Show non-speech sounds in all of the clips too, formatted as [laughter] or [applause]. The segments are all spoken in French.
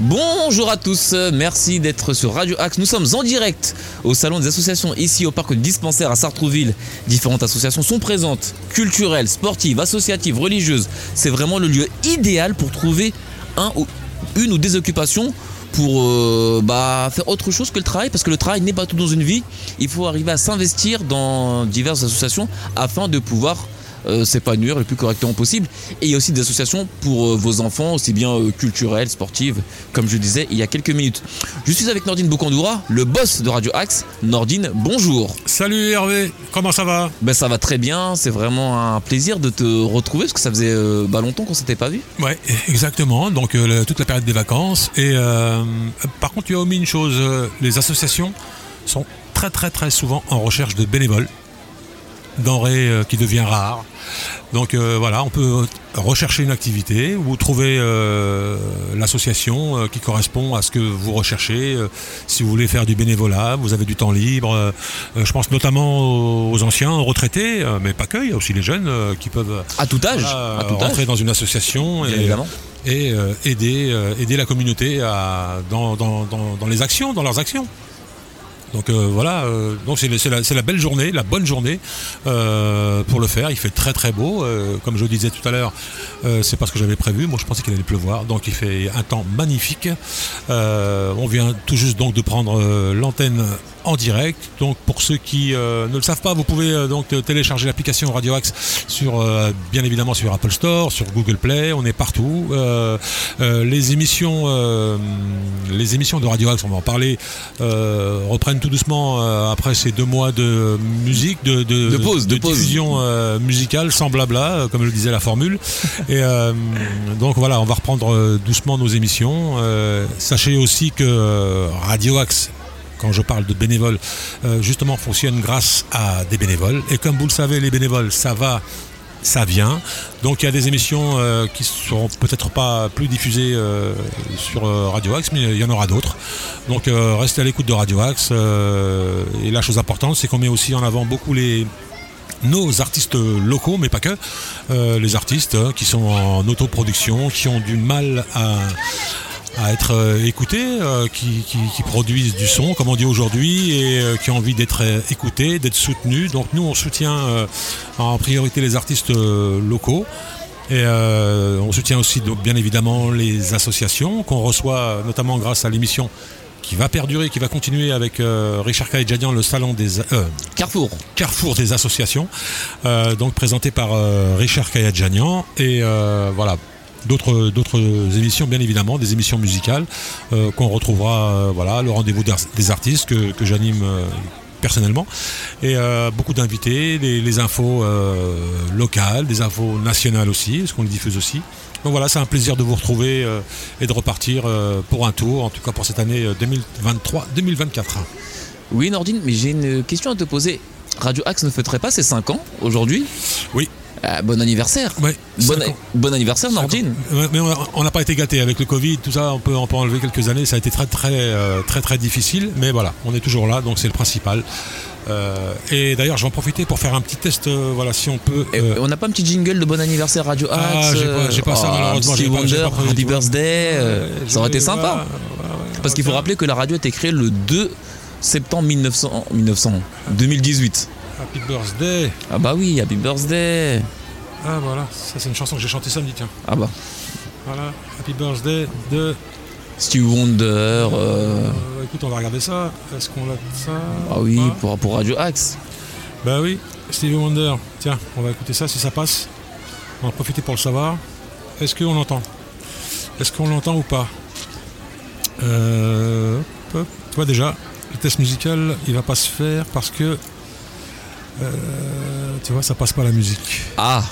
Bonjour à tous, merci d'être sur Radio Axe. Nous sommes en direct au salon des associations ici au parc du dispensaire à Sartrouville. Différentes associations sont présentes, culturelles, sportives, associatives, religieuses. C'est vraiment le lieu idéal pour trouver un ou une ou des occupations pour euh, bah, faire autre chose que le travail, parce que le travail n'est pas tout dans une vie. Il faut arriver à s'investir dans diverses associations afin de pouvoir euh, s'épanouir le plus correctement possible. Et il y a aussi des associations pour euh, vos enfants, aussi bien euh, culturelles, sportives, comme je disais il y a quelques minutes. Je suis avec Nordine Bokandoura, le boss de Radio Axe. Nordine, bonjour. Salut Hervé, comment ça va? Ben ça va très bien, c'est vraiment un plaisir de te retrouver parce que ça faisait bah, longtemps qu'on s'était pas vu. Ouais, [laughs] exactement. Donc le- toute la période des vacances. Et par contre, tu as omis une chose. les associations sont très très très souvent en recherche de bénévoles. Denrée qui devient rare. Donc euh, voilà, on peut rechercher une activité ou trouver euh, l'association euh, qui correspond à ce que vous recherchez. Si vous voulez faire du bénévolat, vous avez du temps libre. je pense notamment aux anciens, aux retraités, mais pas que. Il y a aussi les jeunes qui peuvent À tout âge, voilà, à tout rentrer âge, dans une association et, évidemment. et, euh, aider, euh, aider la communauté à, dans, dans- dans- dans les actions, dans leurs actions. Donc euh, voilà, euh, donc c'est la, belle journée, la bonne journée euh, pour le faire. Il fait très très beau, comme je disais tout à l'heure, c'est pas ce que j'avais prévu. Moi je pensais qu'il allait pleuvoir, donc il fait un temps magnifique. On vient tout juste donc de prendre l'antenne en direct. Donc pour ceux qui ne le savent pas, vous pouvez donc télécharger l'application Radio Axe sur bien évidemment sur Apple Store, sur Google Play, on est partout. Les émissions les émissions de Radio Axe, on va en parler, reprennent tout doucement euh, après ces deux mois de musique, de, De pause, de pause. diffusion euh, musicale sans blabla, euh, comme le disait la formule. [laughs] Et donc voilà, on va reprendre doucement nos émissions. Sachez aussi que Radio Axe quand je parle de bénévoles, euh, justement fonctionne grâce à des bénévoles. Et comme vous le savez, les bénévoles, ça va, ça vient. Donc il y a des émissions euh, qui seront peut-être pas plus diffusées euh, sur euh, Radio Axe, mais il y en aura d'autres. Donc euh, restez à l'écoute de Radio Axe. et la chose importante, c'est qu'on met aussi en avant beaucoup les nos artistes locaux, mais pas que, les artistes hein, qui sont en autoproduction, qui ont du mal à, à être euh, écoutés, euh, qui, qui- qui produisent du son, comme on dit aujourd'hui, et euh, qui ont envie d'être écoutés, d'être soutenus. Donc nous, on soutient en priorité les artistes locaux. Et euh, on soutient aussi donc, bien évidemment les associations qu'on reçoit notamment grâce à l'émission qui va perdurer, qui va continuer avec euh, Richard Kaedjadian, le salon des euh, Carrefour. Carrefour des associations, donc présenté par Richard Kayadjanian. Et voilà, d'autres d'autres émissions, bien évidemment, des émissions musicales euh, qu'on retrouvera, euh, voilà, le rendez-vous des artistes que, que j'anime. euh, personnellement et euh, beaucoup d'invités les, les infos euh, locales des infos nationales aussi parce qu'on les diffuse aussi donc voilà c'est un plaisir de vous retrouver euh, et de repartir pour un tour en tout cas pour cette année 2023 2024 Oui Nordine, mais j'ai une question à te poser. Radio Axe ne fêterait pas ses 5 ans aujourd'hui? Oui Ah, Bon anniversaire. ouais Bon, anniversaire Nordine. Ouais, Mais on n'a pas été gâté avec le Covid, tout ça, on peut, on peut enlever quelques années, ça a été très très euh, très très difficile, mais voilà, on est toujours là, donc c'est le principal. Euh, et d'ailleurs, je vais en profiter pour faire un petit test, euh, voilà, si on peut. Euh, on n'a pas un petit jingle de bon anniversaire Radio Axe Ah, j'ai pas- ça, euh, malheureusement, j'ai pas- Happy. Birthday, euh, euh, ça aurait été sympa. ouais, Parce qu'il faut rappeler que la radio a été créée le 2 septembre 1900, 1900 2018. Happy birthday. Ah bah oui, Happy Birthday. Ah voilà, ça c'est une chanson que j'ai chantée samedi, tiens. Ah bah, Voilà, Happy birthday de. Stevie Wonder. euh, Euh, écoute, on va regarder ça. Est-ce qu'on a ça ah oui, Ah. pour, pour Radio Axe. Bah oui, Stevie Wonder. Tiens, on va écouter ça si ça passe. On va en profiter pour le savoir. Est-ce qu'on l'entend? Est-ce qu'on l'entend ou pas? Euh, vois déjà, le test musical, il va pas se faire parce que. Euh, tu vois, ça passe pas la musique. Ah,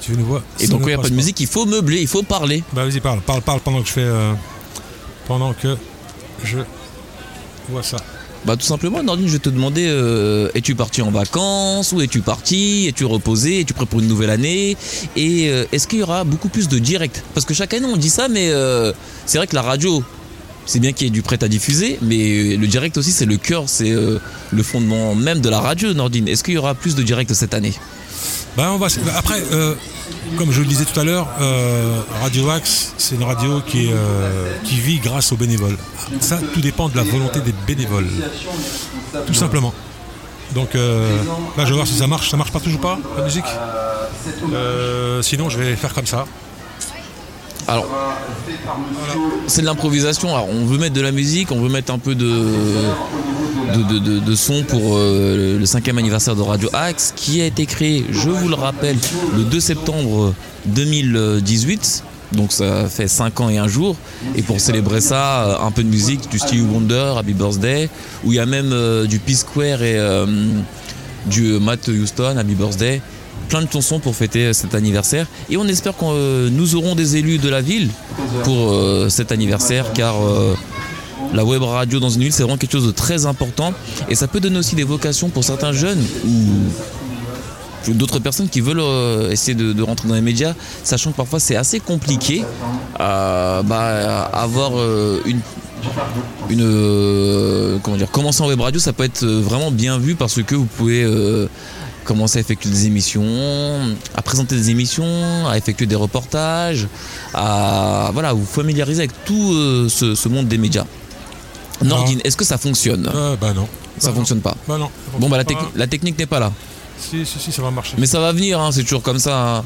Tu nous vois et donc quand il n'y a pas de musique, il faut meubler, il faut parler. Bah vas-y, parle, parle, parle pendant que je fais. euh, pendant que je vois ça. Bah tout simplement, Nordine, je vais te demander, euh, es-tu parti en vacances Où es-tu parti Es-tu reposé Es-tu prêt pour une nouvelle année? Et euh, est-ce qu'il y aura beaucoup plus de direct? Parce que chaque année on dit ça, mais euh, c'est vrai que la radio, c'est bien qu'il y ait du prêt à diffuser, mais le direct aussi c'est le cœur, c'est euh, le fondement même de la radio, Nordine. Est-ce qu'il y aura plus de direct cette année? Bah, on va, après, euh, comme je le disais tout à l'heure, euh, Radio Axe, c'est une radio qui, vit grâce aux bénévoles. Ça, tout dépend de la volonté des bénévoles. Tout simplement. Donc là, je vais voir si ça marche. Ça marche pas toujours pas, la musique? Sinon, je vais faire comme ça. Alors, c'est de l'improvisation. On veut mettre de la musique, on veut mettre un peu de, son pour euh, le cinquième anniversaire de Radio Axe, qui a été créé, je vous le rappelle, le 2 septembre 2018. Donc ça fait 5 ans et un jour. Et pour célébrer ça, euh, un peu de musique, du Stevie Wonder, Happy Birthday, où il y a même euh, du P-Square et du Matt Houston, Happy Birthday. Plein de chansons pour fêter cet anniversaire. Et on espère que euh, nous aurons des élus de la ville pour euh, cet anniversaire, car euh, la web radio dans une ville, c'est vraiment quelque chose de très important. Et ça peut donner aussi des vocations pour certains jeunes ou d'autres personnes qui veulent euh, essayer de, rentrer dans les médias, sachant que parfois c'est assez compliqué à bah, avoir euh, une euh, comment dire commencer en web radio ça peut être euh, vraiment bien vu parce que vous pouvez euh, commencer à effectuer des émissions à présenter des émissions à effectuer des reportages à voilà vous familiariser avec tout euh, ce, ce monde des médias Nordine est-ce que ça fonctionne? Euh, bah non. ça Bah non. fonctionne pas Bah non. bon bah la, Pas- techni- la technique n'est pas là Si, si, si, ça va marcher. mais ça va venir, hein, c'est toujours comme ça. hein.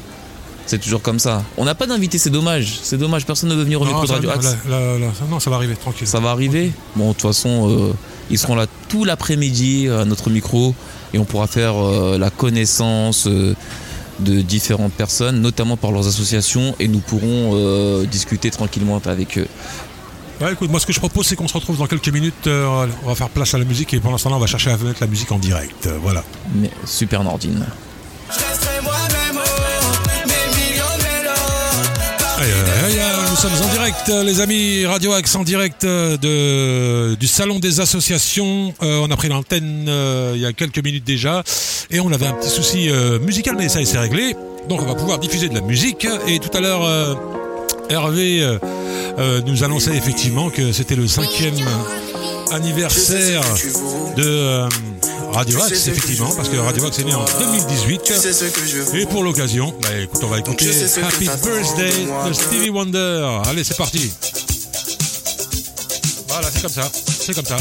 C'est toujours comme ça. On n'a pas d'invité, c'est dommage. C'est dommage, personne ne veut venir au micro non, de ça, Radio Axe. là, là, ça- non, ça va arriver, tranquille. Ça va arriver? Bon, de toute façon, euh, ils seront là tout l'après-midi à notre micro et on pourra faire euh, la connaissance euh, de différentes personnes, notamment par leurs associations, et nous pourrons euh, discuter tranquillement avec eux. Ouais, écoute, moi ce que je propose, c'est qu'on se retrouve dans quelques minutes. euh, on va faire place à la musique et pendant ce temps-là, on va chercher à mettre la musique en direct. euh, voilà. Mais super Nordine. Je nous sommes en direct, euh, les amis, Radio Axe en direct euh, de, du Salon des Associations. Euh, on a pris l'antenne euh, il y a quelques minutes déjà et on avait un petit souci euh, musical, mais ça s'est réglé. Donc on va pouvoir diffuser de la musique. Et tout à l'heure, Hervé nous annonçait effectivement que c'était le cinquième anniversaire de Radio Axe, effectivement, parce que Radio Axe est né en 2018. Tu sais ce que je veux. Et pour l'occasion, bah écoute, on va écouter sais Happy Birthday de Stevie Wonder. Allez, c'est parti. Voilà, c'est comme ça. C'est comme ça.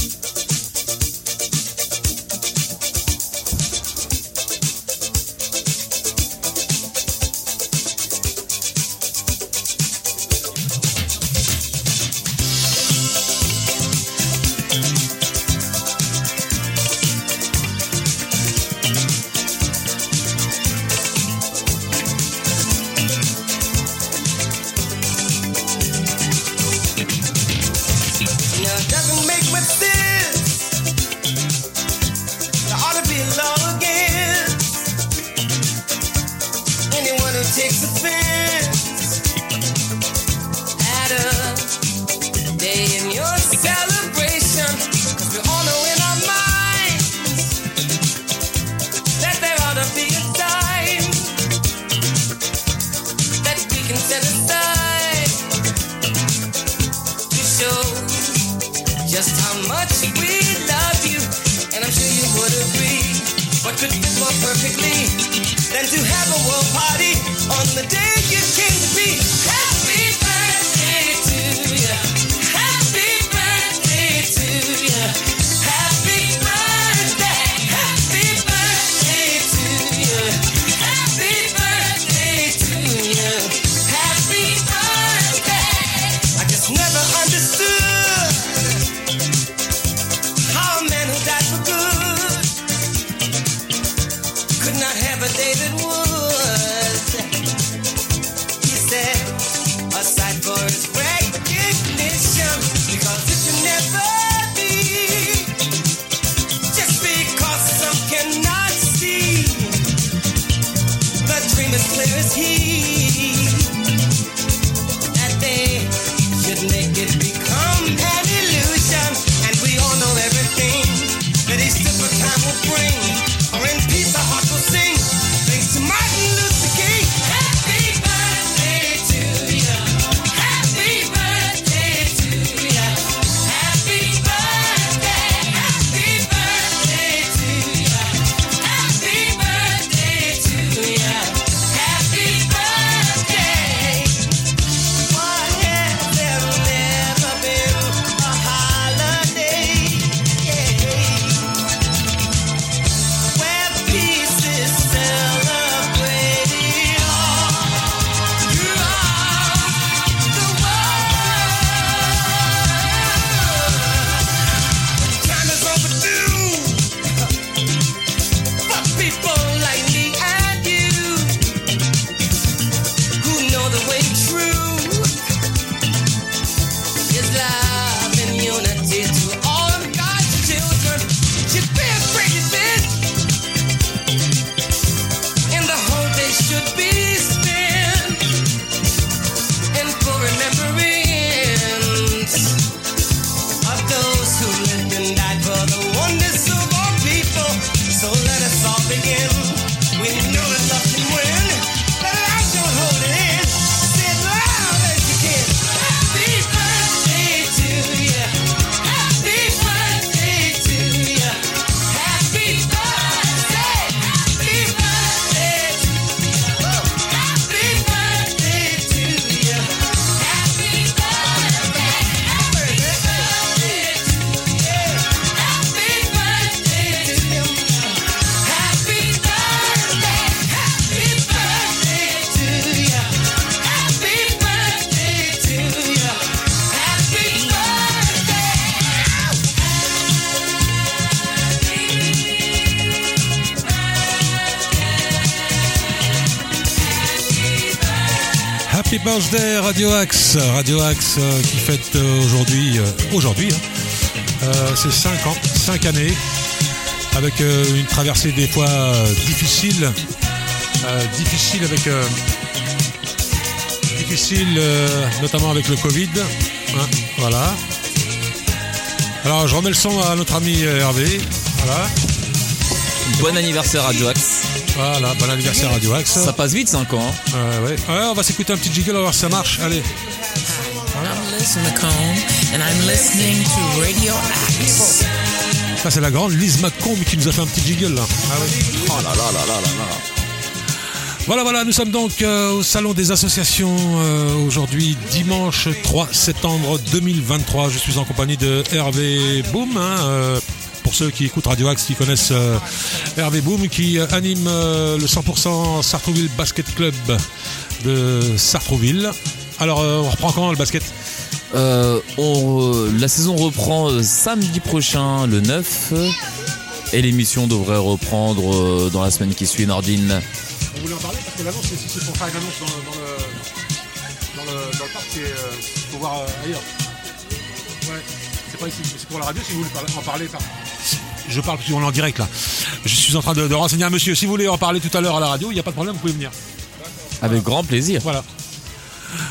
Radio Axe euh, qui fête euh, aujourd'hui, euh, aujourd'hui, hein. C'est 5 ans, 5 années, avec une traversée des fois difficile, difficile avec, difficile euh, notamment avec le Covid, hein, voilà. Alors je remets le son à notre ami Hervé, voilà, Bon anniversaire Radio Axe. voilà, bon anniversaire Radio Axe. Ça passe vite 5 ans. hein. Ouais, ouais. Ouais, on va s'écouter un petit jiggle, on va voir si ça marche. Allez. I'm listening to Comb, and I'm listening to Radio Axe. Ça, c'est la grande Lise McComb qui nous a fait un petit jiggle là. Ah. Oh là là là là là là. Voilà, voilà, nous sommes donc euh, au Salon des associations euh, aujourd'hui, dimanche 3 septembre 2023. Je suis en compagnie de Hervé Boom. hein, euh, pour ceux qui écoutent Radio Axe, qui connaissent euh, Hervé Boom, qui euh, anime euh, le 100% Sartrouville Basket Club de Sartrouville. Alors, euh, on reprend quand le basket? Euh, on, euh, la saison reprend euh, samedi prochain, le 9. euh, Et l'émission devrait reprendre euh, dans la semaine qui suit, Nordine. Vous voulez en parler? Parce que l'annonce, c'est pour faire une annonce dans, le, parc, c'est pour voir ailleurs. Ouais, c'est pas ici, c'est pour la radio si vous voulez en parler. Je parle parce qu'on est en direct là. Je suis en train de, de renseigner un monsieur. Si vous voulez en parler tout à l'heure à la radio, il n'y a pas de problème, vous pouvez venir. Avec grand plaisir. Voilà.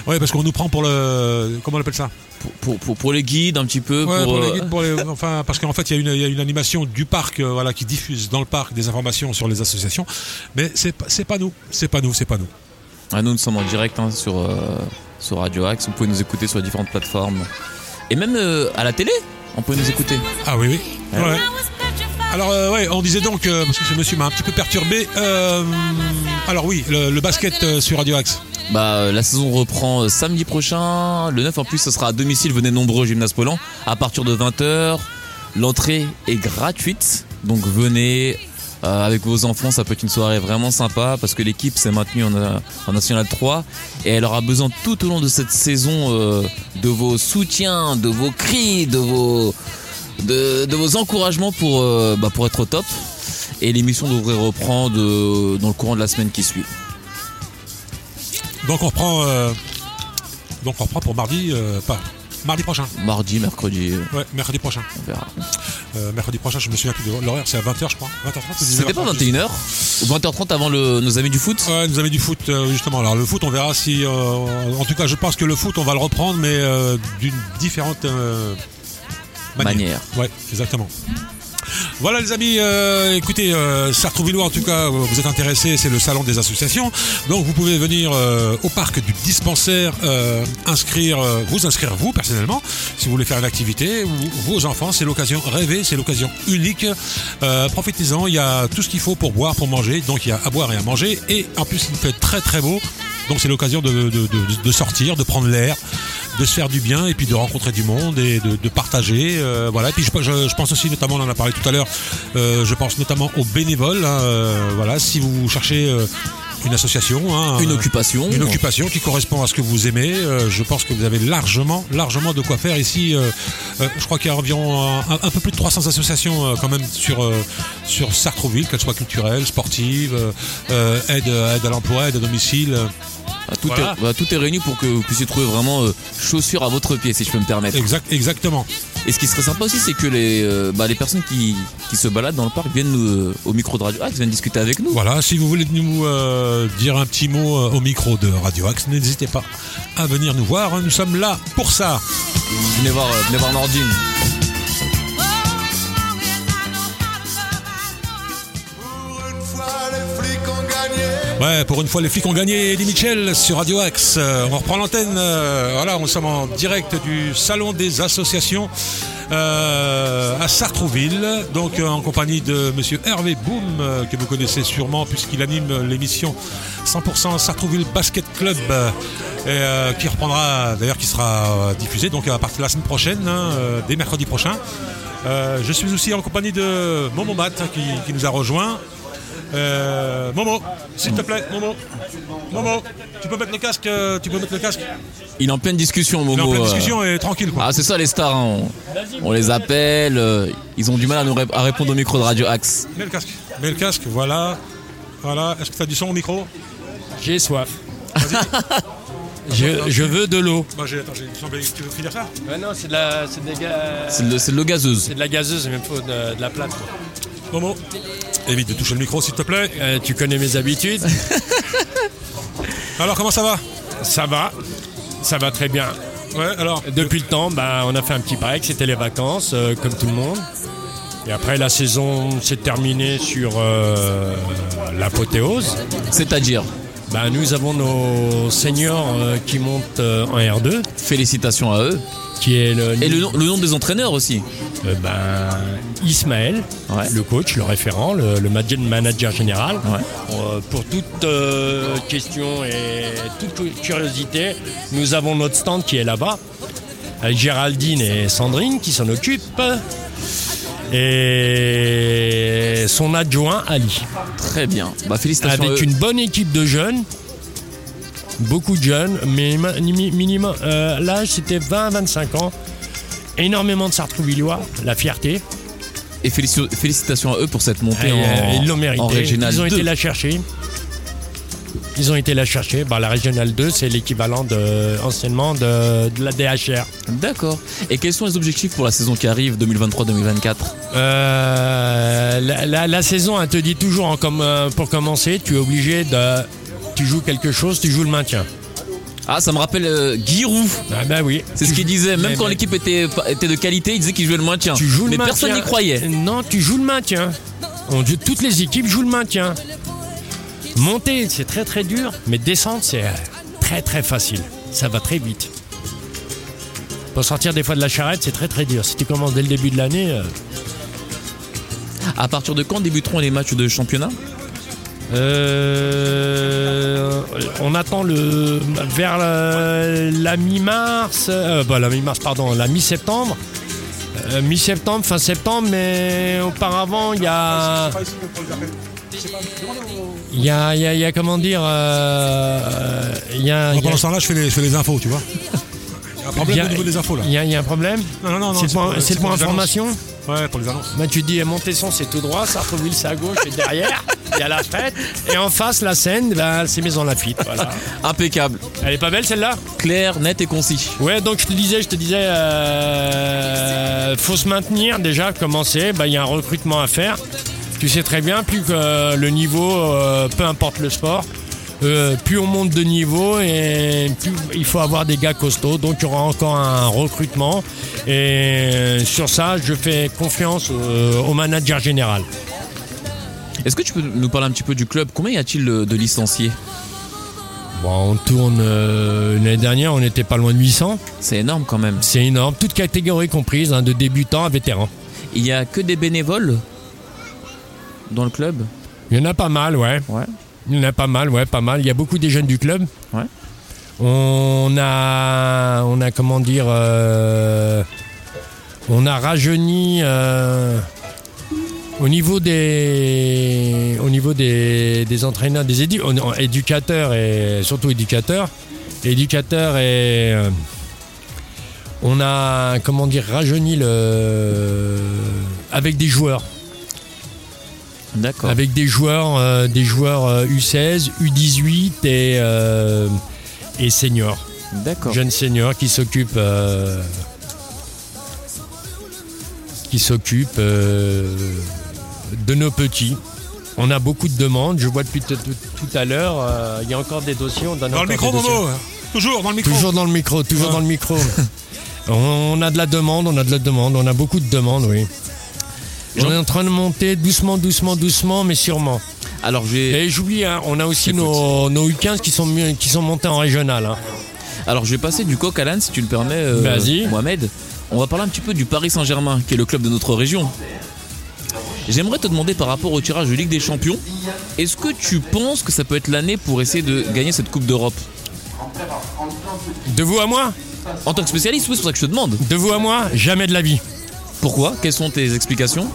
Ouais, parce qu'on nous prend pour le. Comment on appelle ça? Pour, pour, pour, pour les guides, un petit peu. Ouais, pour, les euh, guides, pour les- enfin, parce qu'en fait, il y, a une- il y a une animation du parc, euh, voilà, qui diffuse dans le parc des informations sur les associations. Mais c'est pas, c'est pas nous, c'est pas nous, c'est pas nous. ah, nous, nous sommes en direct hein, sur, euh, sur Radio Axe. Vous pouvez nous écouter sur les différentes plateformes. Et même euh, à la télé, on peut nous écouter. Ah oui, oui. Ouais. Ouais. Alors, euh, ouais, on disait donc, euh, parce que ce monsieur m'a un petit peu perturbé. euh, alors oui, le, basket euh, sur Radio Axe. Bah, euh, la saison reprend samedi prochain. Le 9 en plus, ce sera à domicile. Venez nombreux au gymnase Polan à partir de 20h. L'entrée est gratuite. Donc venez avec vos enfants. Ça peut être une soirée vraiment sympa parce que l'équipe s'est maintenue en, en National 3 et elle aura besoin tout au long de cette saison de vos soutiens, de vos cris, de vos, de, de vos encouragements pour, euh, bah, pour être au top. Et l'émission devrait reprendre euh, dans le courant de la semaine qui suit. Donc on reprend, euh, donc on reprend pour mardi, pas mardi prochain. Mardi, mercredi, Ouais, mercredi prochain. on verra. Mercredi prochain, je me souviens plus de l'horaire, c'est à 20h je crois. 20h30 ou C'était pas 19h30, 21h ou 20h30 avant le, nos amis du foot Ouais, nous avait du foot justement. Alors le foot, on verra si. en tout cas, je pense que le foot, on va le reprendre, mais d'une différente manière. Ouais, exactement. Voilà les amis, euh, écoutez, euh, Sartrouvillois en tout cas, euh, vous êtes intéressés, c'est le salon des associations. Donc vous pouvez venir euh, au parc du dispensaire, inscrire, vous inscrire vous personnellement, si vous voulez faire une activité, ou vos enfants, c'est l'occasion rêvée, c'est l'occasion unique. Profitez-en, il y a tout ce qu'il faut pour boire, pour manger, donc il y a à boire et à manger, et en plus il fait très très beau, donc c'est l'occasion de, sortir, de prendre l'air, de se faire du bien et puis de rencontrer du monde et de, partager. euh, voilà. Et puis je, pense aussi notamment, on en a parlé tout à l'heure, euh, je pense notamment aux bénévoles. hein, euh, voilà, si vous cherchez une association, hein, Une euh, occupation. une occupation qui correspond à ce que vous aimez. euh, je pense que vous avez largement, largement de quoi faire ici. euh, euh, je crois qu'il y a environ un, un peu plus de 300 associations quand même sur sur Sartrouville, qu'elles soient culturelles, sportives, aide, aide à l'emploi, aide à domicile. Ah, Tout, Voilà. est, bah, tout est réuni pour que vous puissiez trouver vraiment chaussures à votre pied, si je peux me permettre. Exact, exactement. Et ce qui serait sympa aussi, c'est que les, euh, bah, les personnes qui, qui se baladent dans le parc viennent nous, euh, au micro de Radio Axe, viennent discuter avec nous. Voilà, si vous voulez nous euh, dire un petit mot au micro de Radio Axe, n'hésitez pas à venir nous voir. Nous sommes là pour ça. Venez voir, venez voir Nordine. Ouais, pour une fois, les flics ont gagné. Eddie Mitchell sur Radio Axe. Euh, on reprend l'antenne. euh, voilà, on sommes en direct du Salon des associations euh, à Sartrouville. Donc, en compagnie de monsieur Hervé Boom, que vous connaissez sûrement, puisqu'il anime l'émission 100% Sartrouville Basket Club. qui reprendra, d'ailleurs, qui sera diffusée donc à partir de la semaine prochaine, hein, dès mercredi prochain. Je suis aussi en compagnie de Momo Mat qui, qui nous a rejoint. Euh, Momo, s'il te plaît, Momo. Momo, tu peux mettre le casque, euh, tu peux mettre le casque. Il est en pleine discussion, Il est Momo. en pleine euh. discussion et tranquille quoi. Ah, c'est ça les stars, hein. on, on les appelle, euh, ils ont du mal à nous à répondre au micro de Radio Axe. Mets le casque. Mets le casque, voilà. Voilà. Est-ce que tu as du son au micro? J'ai soif. [laughs] je, je veux de l'eau. J'ai attends, Tu veux finir ça? Ouais, non, c'est de la, c'est ga- C'est de, c'est de l'eau gazeuse. c'est de la gazeuse, il me faut de, de la plate. Momo, évite de toucher le micro s'il te plaît. Euh, tu connais mes habitudes. [laughs] Alors comment ça va? Ça va. Ça va très bien. Ouais, alors? Depuis le temps, bah, on a fait un petit break, c'était les vacances, euh, comme tout le monde. Et après, la saison s'est terminée sur euh, l'apothéose. C'est-à-dire, Bah, nous avons nos seniors euh, qui montent euh, en R2, félicitations à eux. qui est le, Et le, nom- le nom des entraîneurs aussi. Euh, ben, Ismaël, Ouais. le coach, le référent, le, le manager- général. Ouais. Pour toute euh, question et toute cu- curiosité, nous avons notre stand qui est là-bas, avec Géraldine et Sandrine qui s'en occupent, et son adjoint Ali, Très bien. Bah, félicitations avec une bonne équipe de jeunes. Beaucoup de jeunes, mais ma- mi- minimum, euh, l'âge c'était 20-25 ans. Énormément de Sartrouvillois, la fierté. Et félici- félicitations à eux pour cette montée Et, en, euh, ils l'ont mérité. en Ils ont 2. été la chercher. Ils ont été la chercher. Bah, la Régionale 2, c'est l'équivalent de, anciennement de, de la DHR. D'accord. Et quels sont les objectifs pour la saison qui arrive, 2023-2024 Euh, la, la- la saison, elle te dit toujours, comme, euh, pour commencer, tu es obligé de. Tu joues quelque chose, tu joues le maintien. Ah, ça me rappelle euh, Giroud. Ah ben oui. C'est ce qu'il disait. Même quand l'équipe était, était de qualité, il disait qu'il jouait le maintien. Tu joues le Mais maintien. personne n'y croyait. Non, tu joues le maintien. On joue- toutes les équipes jouent le maintien. Monter, c'est très très dur, mais descendre, c'est très très facile. Ça va très vite. Pour sortir des fois de la charrette, c'est très très dur. Si tu commences dès le début de l'année, À partir de quand débuteront les matchs de championnat euh, on attend le vers la, la mi-mars, euh, bah, la mi-mars, pardon, la mi-septembre. Euh, mi-septembre, fin septembre, mais auparavant, il y a. Il y a, il y a- y a, comment dire, euh, euh, il y a, Pendant ce temps-là, je fais les, infos, tu vois. [laughs] Il y a un problème au niveau des infos là. il y a- il y a un problème Non, non, non, non, C'est le point, information Ouais, pour les annonces. bah, Tu dis Montesson c'est tout droit, Sartreville c'est à gauche et derrière, il y a la fête. Et en face, la Seine, bah, c'est Maison Lafitte. Voilà. Impeccable. Elle est pas belle celle-là? Clair, net et concis. Ouais, donc je te disais, je te disais, euh, faut se maintenir déjà, commencer. Bah, Il y a un recrutement à faire. Tu sais très bien, plus que le niveau, euh, peu importe le sport, euh, plus on monte de niveau et plus il faut avoir des gars costauds. Donc il y aura encore un recrutement. Et sur ça, je fais confiance au, au manager général. Est-ce que tu peux nous parler un petit peu du club? Combien y a-t-il de licenciés? Bon, on tourne euh, l'année dernière, on n'était pas loin de 800. C'est énorme quand même. C'est énorme, toutes catégories comprises, hein, de débutants à vétérans. Il y a que des bénévoles dans le club? Il y en a pas mal, ouais. Ouais. Il y en a pas mal, ouais, pas mal. Il y a beaucoup des jeunes du club. Ouais. On a, on a comment dire, euh, on a rajeuni euh, au niveau des, au niveau des, des entraîneurs, des édu- éducateurs et surtout éducateurs, éducateurs et euh, on a comment dire rajeuni le avec des joueurs. D'accord. avec des joueurs, euh, des joueurs euh, U16, U18 et, euh, et seniors. D'accord. Jeunes seniors qui s'occupent euh, qui s'occupent euh, de nos petits. On a beaucoup de demandes. Je vois depuis tout à l'heure, euh, il y a encore des dossiers. On donne Dans le micro. Momo. Toujours dans le micro. Toujours dans le micro, toujours Ah. dans le micro. [laughs] on a de la demande, on a de la demande, on a beaucoup de demandes, oui. On est en train de monter doucement, doucement, doucement, mais sûrement. Alors je vais, Et j'oublie, hein, on a aussi nos, nos U15 qui sont, mieux- qui sont montés en régional. hein. alors je vais passer du coq à l'âne si tu le permets, euh, Vas-y. Mohamed. On va parler un petit peu du Paris Saint-Germain, qui est le club de notre région. J'aimerais te demander par rapport au tirage de Ligue des Champions, est-ce que tu penses que ça peut être l'année pour essayer de gagner cette Coupe d'Europe? De vous à moi? En tant que spécialiste, oui, c'est pour ça que je te demande. De vous à moi Jamais de la vie. Pourquoi? Quelles sont tes explications?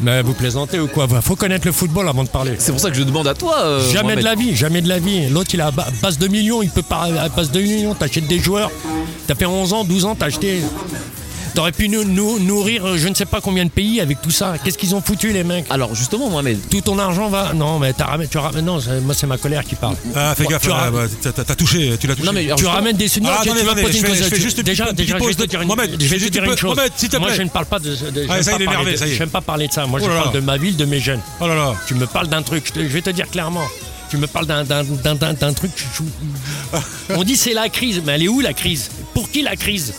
Mais vous plaisantez ou quoi? Faut connaître le football avant de parler. C'est pour ça que je demande à toi. euh, Jamais de la vie, jamais de la vie. L'autre, il a base de millions, il peut pas à base de millions. T'achètes des joueurs. T'as fait 11 ans, 12 ans, t'as acheté. T'aurais pu nous, nous- nourrir euh, je ne sais pas combien de pays avec tout ça. Qu'est-ce qu'ils ont foutu, les mecs Alors justement, Mohamed, Tout ton argent va. Non, mais t'as tu ramènes. Non, moi, c'est ma colère qui parle. Ah, fais gaffe, ah, bah, t'as- touché, tu l'as touché. Non, mais alors, Tu justement- ramènes des souvenirs. Ah, tu- vas poser je une je fais tu- juste une déjà, petite déjà, je vais te dire une, Mohamed, je je vais te juste dire une chose. Mohamed, s'il te Moi, je ne parle pas de. je n'aime ça il est parler énervé, de- ça y est. J'aime pas parler de ça. Moi, je Oh parle de ma ville, de mes jeunes. Oh là là. Tu me parles d'un truc, je, je vais te dire clairement. Tu me parles d'un- d'un d'un- d'un- d'un truc. je- On dit c'est la crise, mais elle est où la crise Pour qui la crise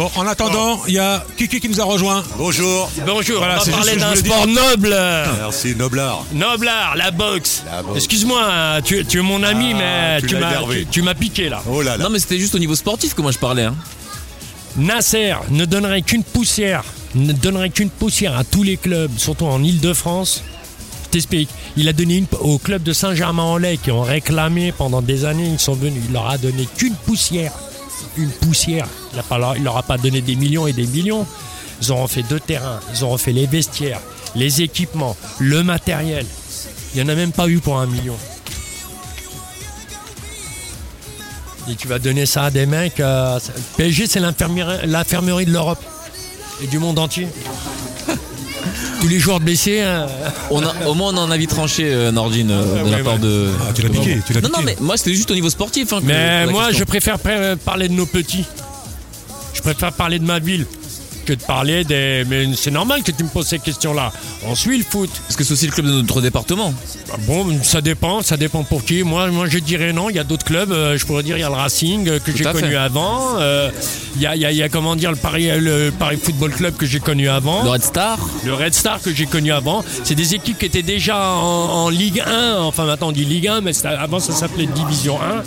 Bon, en attendant, il y a Kiki qui nous a rejoint. Bonjour. Bonjour, Voilà, on va parler ce que je d'un voulais sport noble. Merci Noblard. Noblard, la boxe. La boxe. Excuse-moi, tu, tu es mon ami, Ah, mais tu tu l'as m'as énervé. tu- tu m'as piqué là. Oh là là. non mais c'était juste au niveau sportif que moi je parlais. hein. Nasser ne donnerait qu'une poussière, ne donnerait qu'une poussière à tous les clubs, surtout en Ile-de-France. Je t'explique. Il a donné une au club de Saint-Germain-en-Laye qui ont réclamé pendant des années. Ils sont venus. Il leur a donné qu'une poussière. Une poussière. Il a pas leur- il leur a pas donné des millions et des millions. Ils ont refait deux terrains. Ils ont refait les vestiaires, les équipements, le matériel. Il n'y en a même pas eu pour un million. Et tu vas donner ça à des mecs. euh, PSG, c'est l'infirmerie l'infirmerie de l'Europe et du monde entier. Tous les joueurs blessés. euh, On a, au moins on en a vite tranché euh, Nordine euh, de Ouais, la ouais. part de. Ah, tu l'as piqué, Maman. tu l'as Non non mais moi c'était juste au niveau sportif. hein, que- Mais moi, question. je préfère pr- parler de nos petits. Je préfère parler de ma ville que de parler des. Mais c'est normal que tu me poses ces questions-là. On suit le foot. Parce que c'est aussi le club de notre département? Bah Bon, ça dépend, ça dépend pour qui. Moi, moi je dirais non. Il y a d'autres clubs. euh, je pourrais dire il y a le Racing euh, que j'ai connu fait. avant. euh, Il y, a, y a- il y a, comment dire le Paris, le Paris Football Club que j'ai connu avant. Le Red Star? Le Red Star que j'ai connu avant, c'est des équipes qui étaient déjà en, en Ligue 1, enfin maintenant on dit Ligue 1, mais avant ça s'appelait Division 1,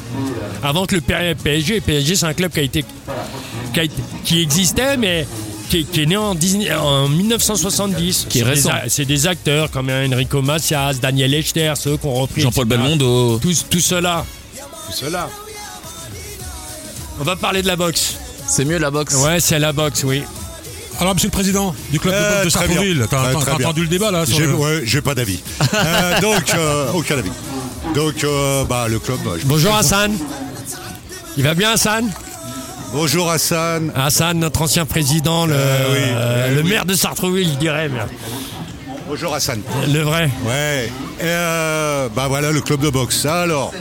avant que le PSG, PSG c'est un club qui a été, qui, a été- qui existait, mais qui, est- qui est né en, 19 en 1970. Qui est C'est des récent. C'est des acteurs comme Enrico Macias, Daniel Echter, ceux qui ont repris. Jean-Paul. Belmondo. Tout, tout cela. Tout cela. On va parler de la boxe. C'est mieux la boxe. Ouais, c'est la boxe, oui. Alors, monsieur le président du club de Euh, boxe de. Sartrouville, t'as bien. entendu le débat là sur J'ai le- ouais, j'ai pas d'avis. [laughs] Euh, donc, euh, aucun avis. Donc, euh, bah, le club. je- Bonjour Hassan. Il va bien Hassan? Bonjour Hassan. Hassan, notre ancien président, le, Euh, oui, euh, euh, le oui. maire de Sartrouville, je dirais, mais Bonjour Hassan. le vrai. Ouais. Et, euh, bah voilà le club de boxe. Alors,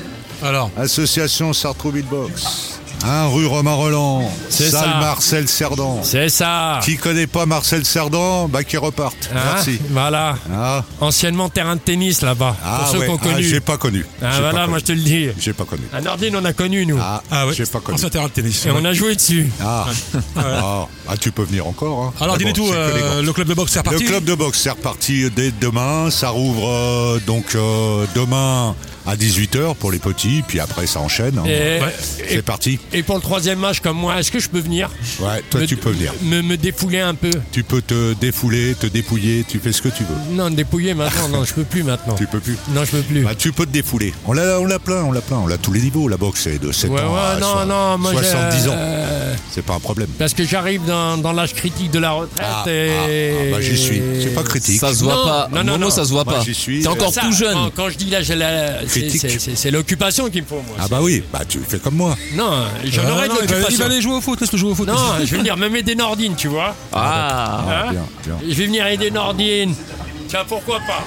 Alors, association Sartrouville Boxe. Un rue Romain Roland. C'est Salle ça. Marcel Cerdan. C'est ça. Qui connaît pas Marcel Cerdan, bah qui reparte. Hein Merci. Voilà. Ah, Anciennement terrain de tennis là-bas. ah pour ceux ouais. qui ont Ah, connu. j'ai pas connu. Ah, voilà, pas moi je te le dis. J'ai pas connu. À Nordine, on a connu, nous. Ah, ah ouais, j'ai pas connu. ancien terrain de tennis. Et on a joué dessus. Ah. [laughs] Ah. Ah, tu peux venir encore. hein. Alors, dis-nous bon, tout, euh, le club de boxe c'est Le reparti club de boxe, c'est reparti dès demain. Ça rouvre euh, donc euh, demain à 18h pour les petits, puis après ça enchaîne. hein. Et, Ouais. et- C'est parti. et pour le troisième match comme moi, est-ce que je peux venir? Ouais, toi me, tu peux venir. Me, me défouler un peu Tu peux te défouler, te dépouiller, tu fais ce que tu veux. Non, dépouiller maintenant, non, je peux plus maintenant. Tu peux plus. Non, je peux plus. Bah, tu peux te défouler. On l'a, on l'a plein, on l'a plein, on l'a tous les niveaux. La boxe, c'est de 7 Ouais, ans à ouais, non, so- non, moi j'ai, 70 ans. euh, C'est pas un problème. Parce que j'arrive dans, dans l'âge critique de la retraite Ah, et... ah, ah, bah, j'y suis. C'est pas critique. Ça se voit Non, pas. non, non, Momo, non. ça se voit Moi, pas. j'y suis. T'es encore Ça, tout jeune. Quand, quand je dis là, j'ai la- Critique. c'est- l'occupation qu'il me faut, moi. Ah bah oui, bah tu fais comme moi. Non, j'en Ah, aurais de il, va, il l'occupation. va aller jouer au foot, laisse-le jouer au foot. Non, je veux dire, me mettre des Nordines, tu vois. Ah. Ah, Hein bien, bien. Je vais venir aider Nordine. Tiens, pourquoi pas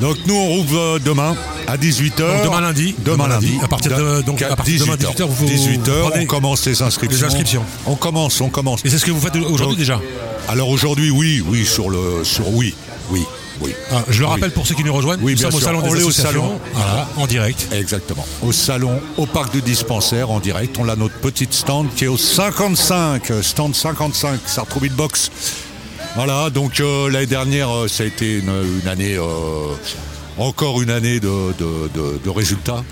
Donc nous on rouvre euh, demain à 18h. Donc, demain lundi. Demain lundi. À partir de- donc, à partir de demain, 18h, vous 18h, prenez on commence les inscriptions. les inscriptions. On commence, on commence. Et c'est ce que vous faites aujourd'hui déjà Alors aujourd'hui, oui, oui, sur le, sur oui, oui, oui. Ah, Je le Oui. rappelle pour ceux qui nous rejoignent, Oui, nous bien sommes au sûr. salon On des est au salon. voilà, en direct. Exactement. Au salon, au parc du dispensaire, en direct. On a notre petite stand qui est au 55, euh, stand 55, Sartrouville Box. Voilà, donc euh, l'année dernière, euh, ça a été une, une année, euh, encore une année de, de- de- de résultats.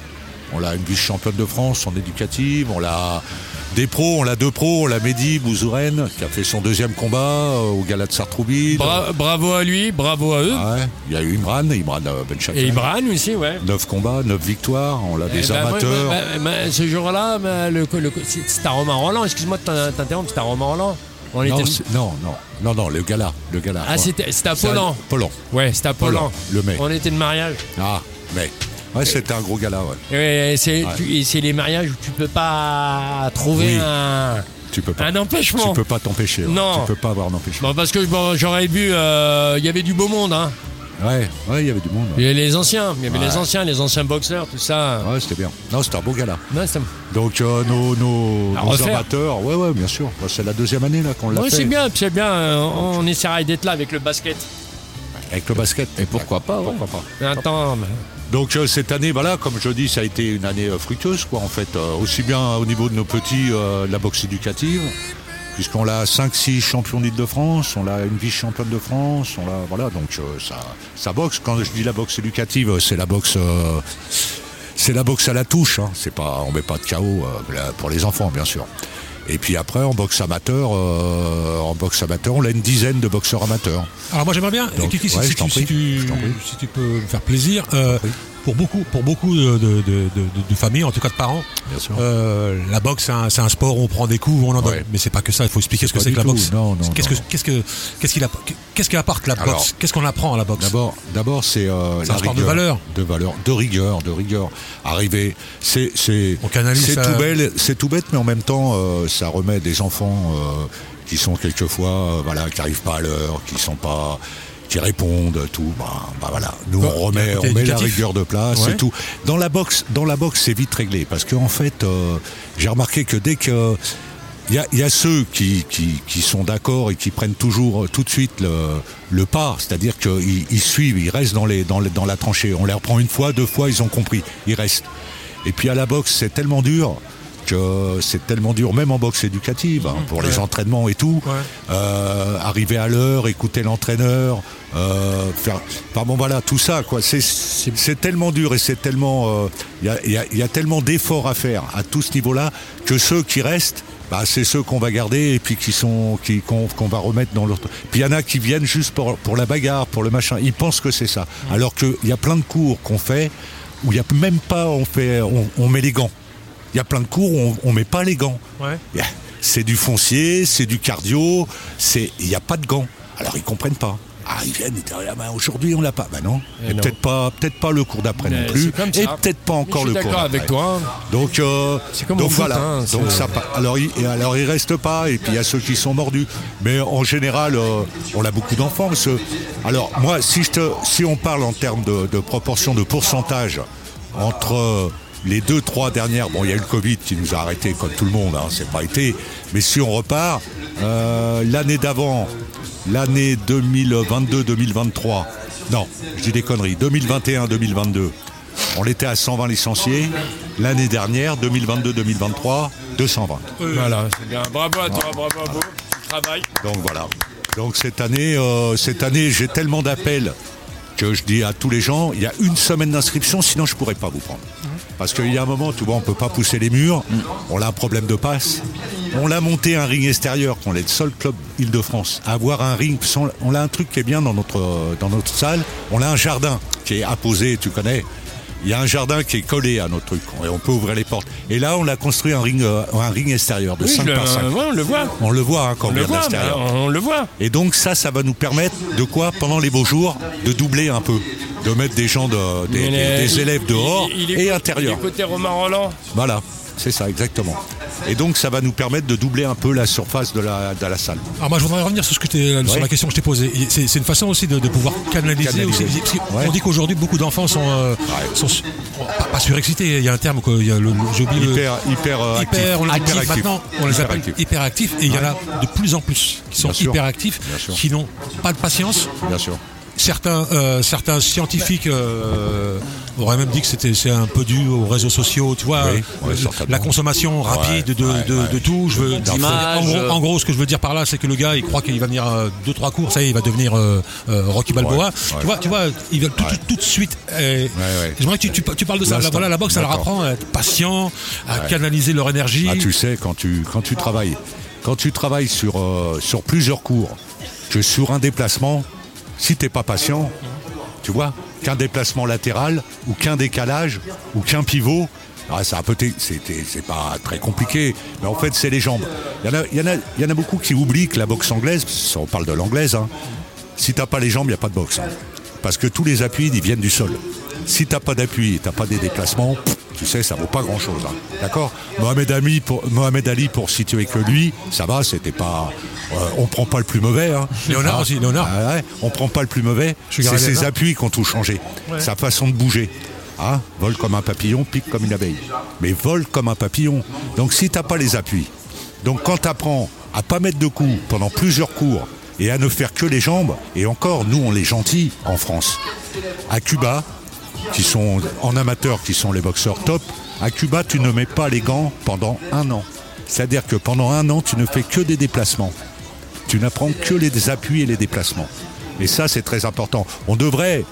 On a une vice-championne de France en éducative, on l'a des pros, on l'a deux pros, on l'a Mehdi Bouzouren qui a fait son deuxième combat euh, au Gala de Sartrouville. Bra- Bravo à lui, bravo à eux. Ouais, il y a eu Imran, Imran euh, Benchaker. Et Ibran aussi, ouais. 9 combats, 9 victoires, on a Eh des ben, amateurs. bah, bah, ce jour-là, bah, le, le- c'est à Romain Roland. Excuse-moi de t'in- t'interrompre, c'est à Romain Roland. On non, était- non, non, non, non, le gala, le gala. Ah, Ouais. c'était c'était à Poland. Poland. Ouais, c'était à Poland. le mai. On était de mariage. Ah, mais. Ouais, c'était un gros gala, ouais. Et c'est Ouais. les mariages où tu peux pas trouver Oui. un, Tu peux pas. un empêchement. Tu peux pas t'empêcher. ouais. Non. Tu peux pas avoir un empêchement. Bon, parce que bon, j'aurais vu, euh, il y avait du beau monde. Hein. Ouais, ouais, il y avait du monde. Il y avait les anciens, il y avait Ouais. les anciens, les anciens boxeurs, tout ça. Ouais, c'était bien. Non, c'était un beau gala. Donc, euh, nos, nos, amateurs, ouais, ouais, bien sûr. C'est la deuxième année là qu'on l'a Ouais, fait. c'est bien, c'est bien. euh, On, on essaiera d'être là avec le basket. Avec le basket. Et pourquoi pas, ouais. Pourquoi pas Attends, mais- Donc euh, cette année, voilà, comme je dis, ça a été une année euh, fructueuse, quoi, en fait, euh, aussi bien au niveau de nos petits, la boxe éducative, puisqu'on a 5-6 champions d'Île-de-France, on a une vice-championne de France, on a, voilà, donc ça, ça boxe. Quand je dis la boxe éducative, c'est la boxe, c'est la boxe à la touche, hein. c'est pas, on met pas de là, pour les enfants, bien sûr. Et puis après, en boxe amateur, euh, en boxe amateur, on a une dizaine de boxeurs amateurs. Alors moi j'aimerais bien, Donc, Kiki, si, ouais, tu, si si peux me faire plaisir, euh. Pour beaucoup, pour beaucoup de, de, de- familles, en tout cas de parents, Bien sûr. euh, la boxe c'est un, sport où on prend des coups, où on en donne. Ouais. Mais c'est pas que ça. Il faut expliquer ce que c'est que la tout. boxe. Non, non, Qu'est-ce que qu'est-ce que qu'est-ce qu'il apporte Qu'est-ce qu'apporte la Alors, boxe? Qu'est-ce qu'on apprend à la boxe? D'abord, d'abord, c'est euh, un la sport de rigueur. valeur. de valeur, de rigueur, de rigueur. Arriver, c'est c'est c'est ça. tout belle, c'est tout bête, mais en même temps, euh, ça remet des enfants euh, qui sont quelquefois, voilà, qui arrivent pas à l'heure, qui sont pas qui répondent, tout, bah, bah voilà. Nous on un remet, on met la rigueur de place Ouais. et tout. Dans la boxe, dans la boxe, c'est vite réglé parce qu'en fait, euh, j'ai remarqué que dès que il y a, il y a ceux qui, qui, qui sont d'accord et qui prennent toujours euh, tout de suite le, le pas, c'est-à-dire qu'ils ils suivent, ils restent dans, les, dans, les- dans la tranchée. On les reprend une fois, deux fois, ils ont compris, ils restent. Et puis à la boxe, c'est tellement dur que c'est tellement dur, même en boxe éducative, hein, pour les entraînements et tout. Ouais. Euh, arriver à l'heure, écouter l'entraîneur, euh, faire. Enfin bon voilà, tout ça quoi. C'est tellement dur et c'est tellement. euh, Il y, a, y y tellement d'efforts à faire à tout ce niveau-là que ceux qui restent. Bah, c'est ceux qu'on va garder et puis qui sont qui qu'on va remettre dans l'autre. Puis il y en a qui viennent juste pour, pour la bagarre, pour le machin. Ils pensent que c'est ça. Alors qu'il y a plein de cours qu'on fait où il y a même pas on fait on, on met les gants. Il y a plein de cours où on, on met pas les gants. Ouais. C'est du foncier, c'est du cardio, c'est il n'y a pas de gants. Alors ils comprennent pas. Ah, ils viennent, ils disent, ah, ben, aujourd'hui on l'a pas. Ben non. Eh Et non. peut-être pas, peut-être pas le cours d'après non plus. comme ça. Et peut-être pas encore Je le suis cours d'accord d'après. avec toi. Donc, euh, comme donc voilà. hein, donc ça, alors, il, alors il reste pas. Et puis il y a ceux qui sont mordus. Mais en général, euh, on a beaucoup d'enfants. Alors moi, si je te, si on parle en termes de, de proportion de pourcentage entre euh, les deux, trois dernières, bon, il y a eu le Covid qui nous a arrêtés comme tout le monde. Hein, c'est pas été. Mais si on repart, euh, l'année d'avant, l'année 2022-2023. Non, je dis des conneries. 2021-2022. On était à 120 licenciés. L'année dernière, 2022-2023, 220. Voilà, c'est bien. Bravo à toi, bravo à vous. Tu travailles. Donc voilà. Donc cette année, euh, cette année, j'ai tellement d'appels que je dis à tous les gens, il y a une semaine d'inscription, sinon je pourrais pas vous prendre. Parce qu'il y a un moment, tu vois, on peut pas pousser les murs. On a un problème de passe. On a monté un ring extérieur, qu'on est le seul club Île-de-France à avoir un ring. On a un truc qui est bien dans notre dans notre salle. On a un jardin qui est apposé, tu connais. Il y a un jardin qui est collé à notre truc et on peut ouvrir les portes. Et là, on a construit un ring, euh, un ring extérieur de Oui, 5 je le- par 5. ouais, on le voit. On le voit hein, quand On on voit, l'extérieur. on le voit. Et donc ça, ça va nous permettre de quoi Pendant les beaux jours, de doubler un peu, de mettre des gens, de, des, élèves dehors il- il est- et intérieur. Il est côté Romain Roland. Voilà, c'est ça exactement. Et donc, ça va nous permettre de doubler un peu la surface de la, de la salle. Alors moi je voudrais revenir sur, ce que sur Ouais. la question que je t'ai posée. C'est une façon aussi de, de pouvoir canaliser. Canaliser. aussi. Parce Ouais. dit qu'aujourd'hui beaucoup d'enfants sont, euh, sont pas, pas surexcités. Il y a un terme que j'ai oublié le- Hyper, hyper, euh, hyper, on Hyper actif. maintenant, on les appelle Hyperactif. hyperactifs et il y en a de plus en plus qui sont hyperactifs, qui n'ont pas de patience. Bien sûr. Certains, euh, certains scientifiques euh, auraient même dit que c'était c'est un peu dû aux réseaux sociaux, tu vois, Oui, euh, ouais, la consommation rapide Ouais, de, ouais, de, ouais. de tout. Je veux, en, gros, en gros, ce que je veux dire par là, c'est que le gars, il croit qu'il va venir euh, deux trois cours, ça y est, il va devenir Rocky Balboa. Ouais, ouais. Tu vois, tu vois, il va tout, Ouais. tout, tout de suite. euh, ouais. J'aimerais que tu, tu, tu parles de ça. L'instant. voilà, la boxe, ça leur apprend à être patient, à canaliser leur énergie. Ah, tu sais, quand tu, quand tu travailles, quand tu travailles sur, euh, sur plusieurs cours, que sur un déplacement, si t'es pas patient, tu vois, qu'un déplacement latéral ou qu'un décalage ou qu'un pivot, ah, c'est un c'est pas très compliqué, mais en fait c'est les jambes. Il y, en a, beaucoup qui oublient que la boxe anglaise, on parle de l'anglaise, hein, si t'as pas les jambes, il n'y a pas de boxe. hein. Parce que tous les appuis, ils viennent du sol. Si t'as pas d'appui et t'as pas des déplacements, tu sais, ça vaut pas grand chose. D'accord? Mohamed Ali, pour, Mohamed Ali, pour situer que lui, ça va, c'était pas. euh, on prend pas le plus mauvais. Hein. Léonard Ah, aussi, Léonard. ah ouais, on prend pas le plus mauvais. C'est ses appuis qui ont tout changé. Sa façon de bouger. Ah, vole comme un papillon, pique comme une abeille. Mais vole comme un papillon. Donc si t'as pas les appuis, donc quand tu apprends à pas mettre de coups pendant plusieurs cours et à ne faire que les jambes, et encore, nous on est gentils en France. À Cuba, qui sont en amateur, qui sont les boxeurs top, à Cuba tu ne mets pas les gants pendant un an. C'est-à-dire que pendant un an tu ne fais que des déplacements. Tu n'apprends que les appuis et les déplacements. Et ça, c'est très important. On devrait.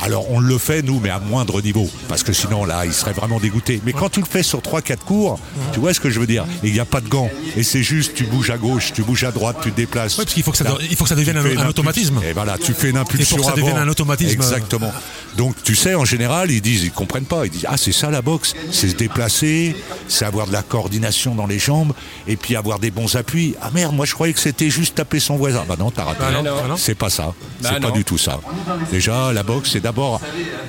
Alors, on le fait, nous, mais à moindre niveau. Parce que sinon, là, il serait vraiment dégoûté. Mais quand tu le fais sur 3-4 cours, tu vois ce que je veux dire? Et il n'y a pas de gants. Et c'est juste, tu bouges à gauche, tu bouges à droite, tu te déplaces. Ouais, parce qu'il faut que ça, Là, il faut que ça devienne un, automatisme. Et voilà, tu fais une impulsion Et pour que ça avant. devienne un automatisme, Exactement. Donc, tu sais, en général, ils disent, ils comprennent pas. Ils disent, ah, c'est ça la boxe. C'est se déplacer, c'est avoir de la coordination dans les jambes, et puis avoir des bons appuis. Ah merde, moi je croyais que c'était juste taper son voisin. Bah non, t'as raté. Bah non, bah non. C'est pas ça. Bah c'est pas du tout ça. Déjà, la boxe, c'est d'abord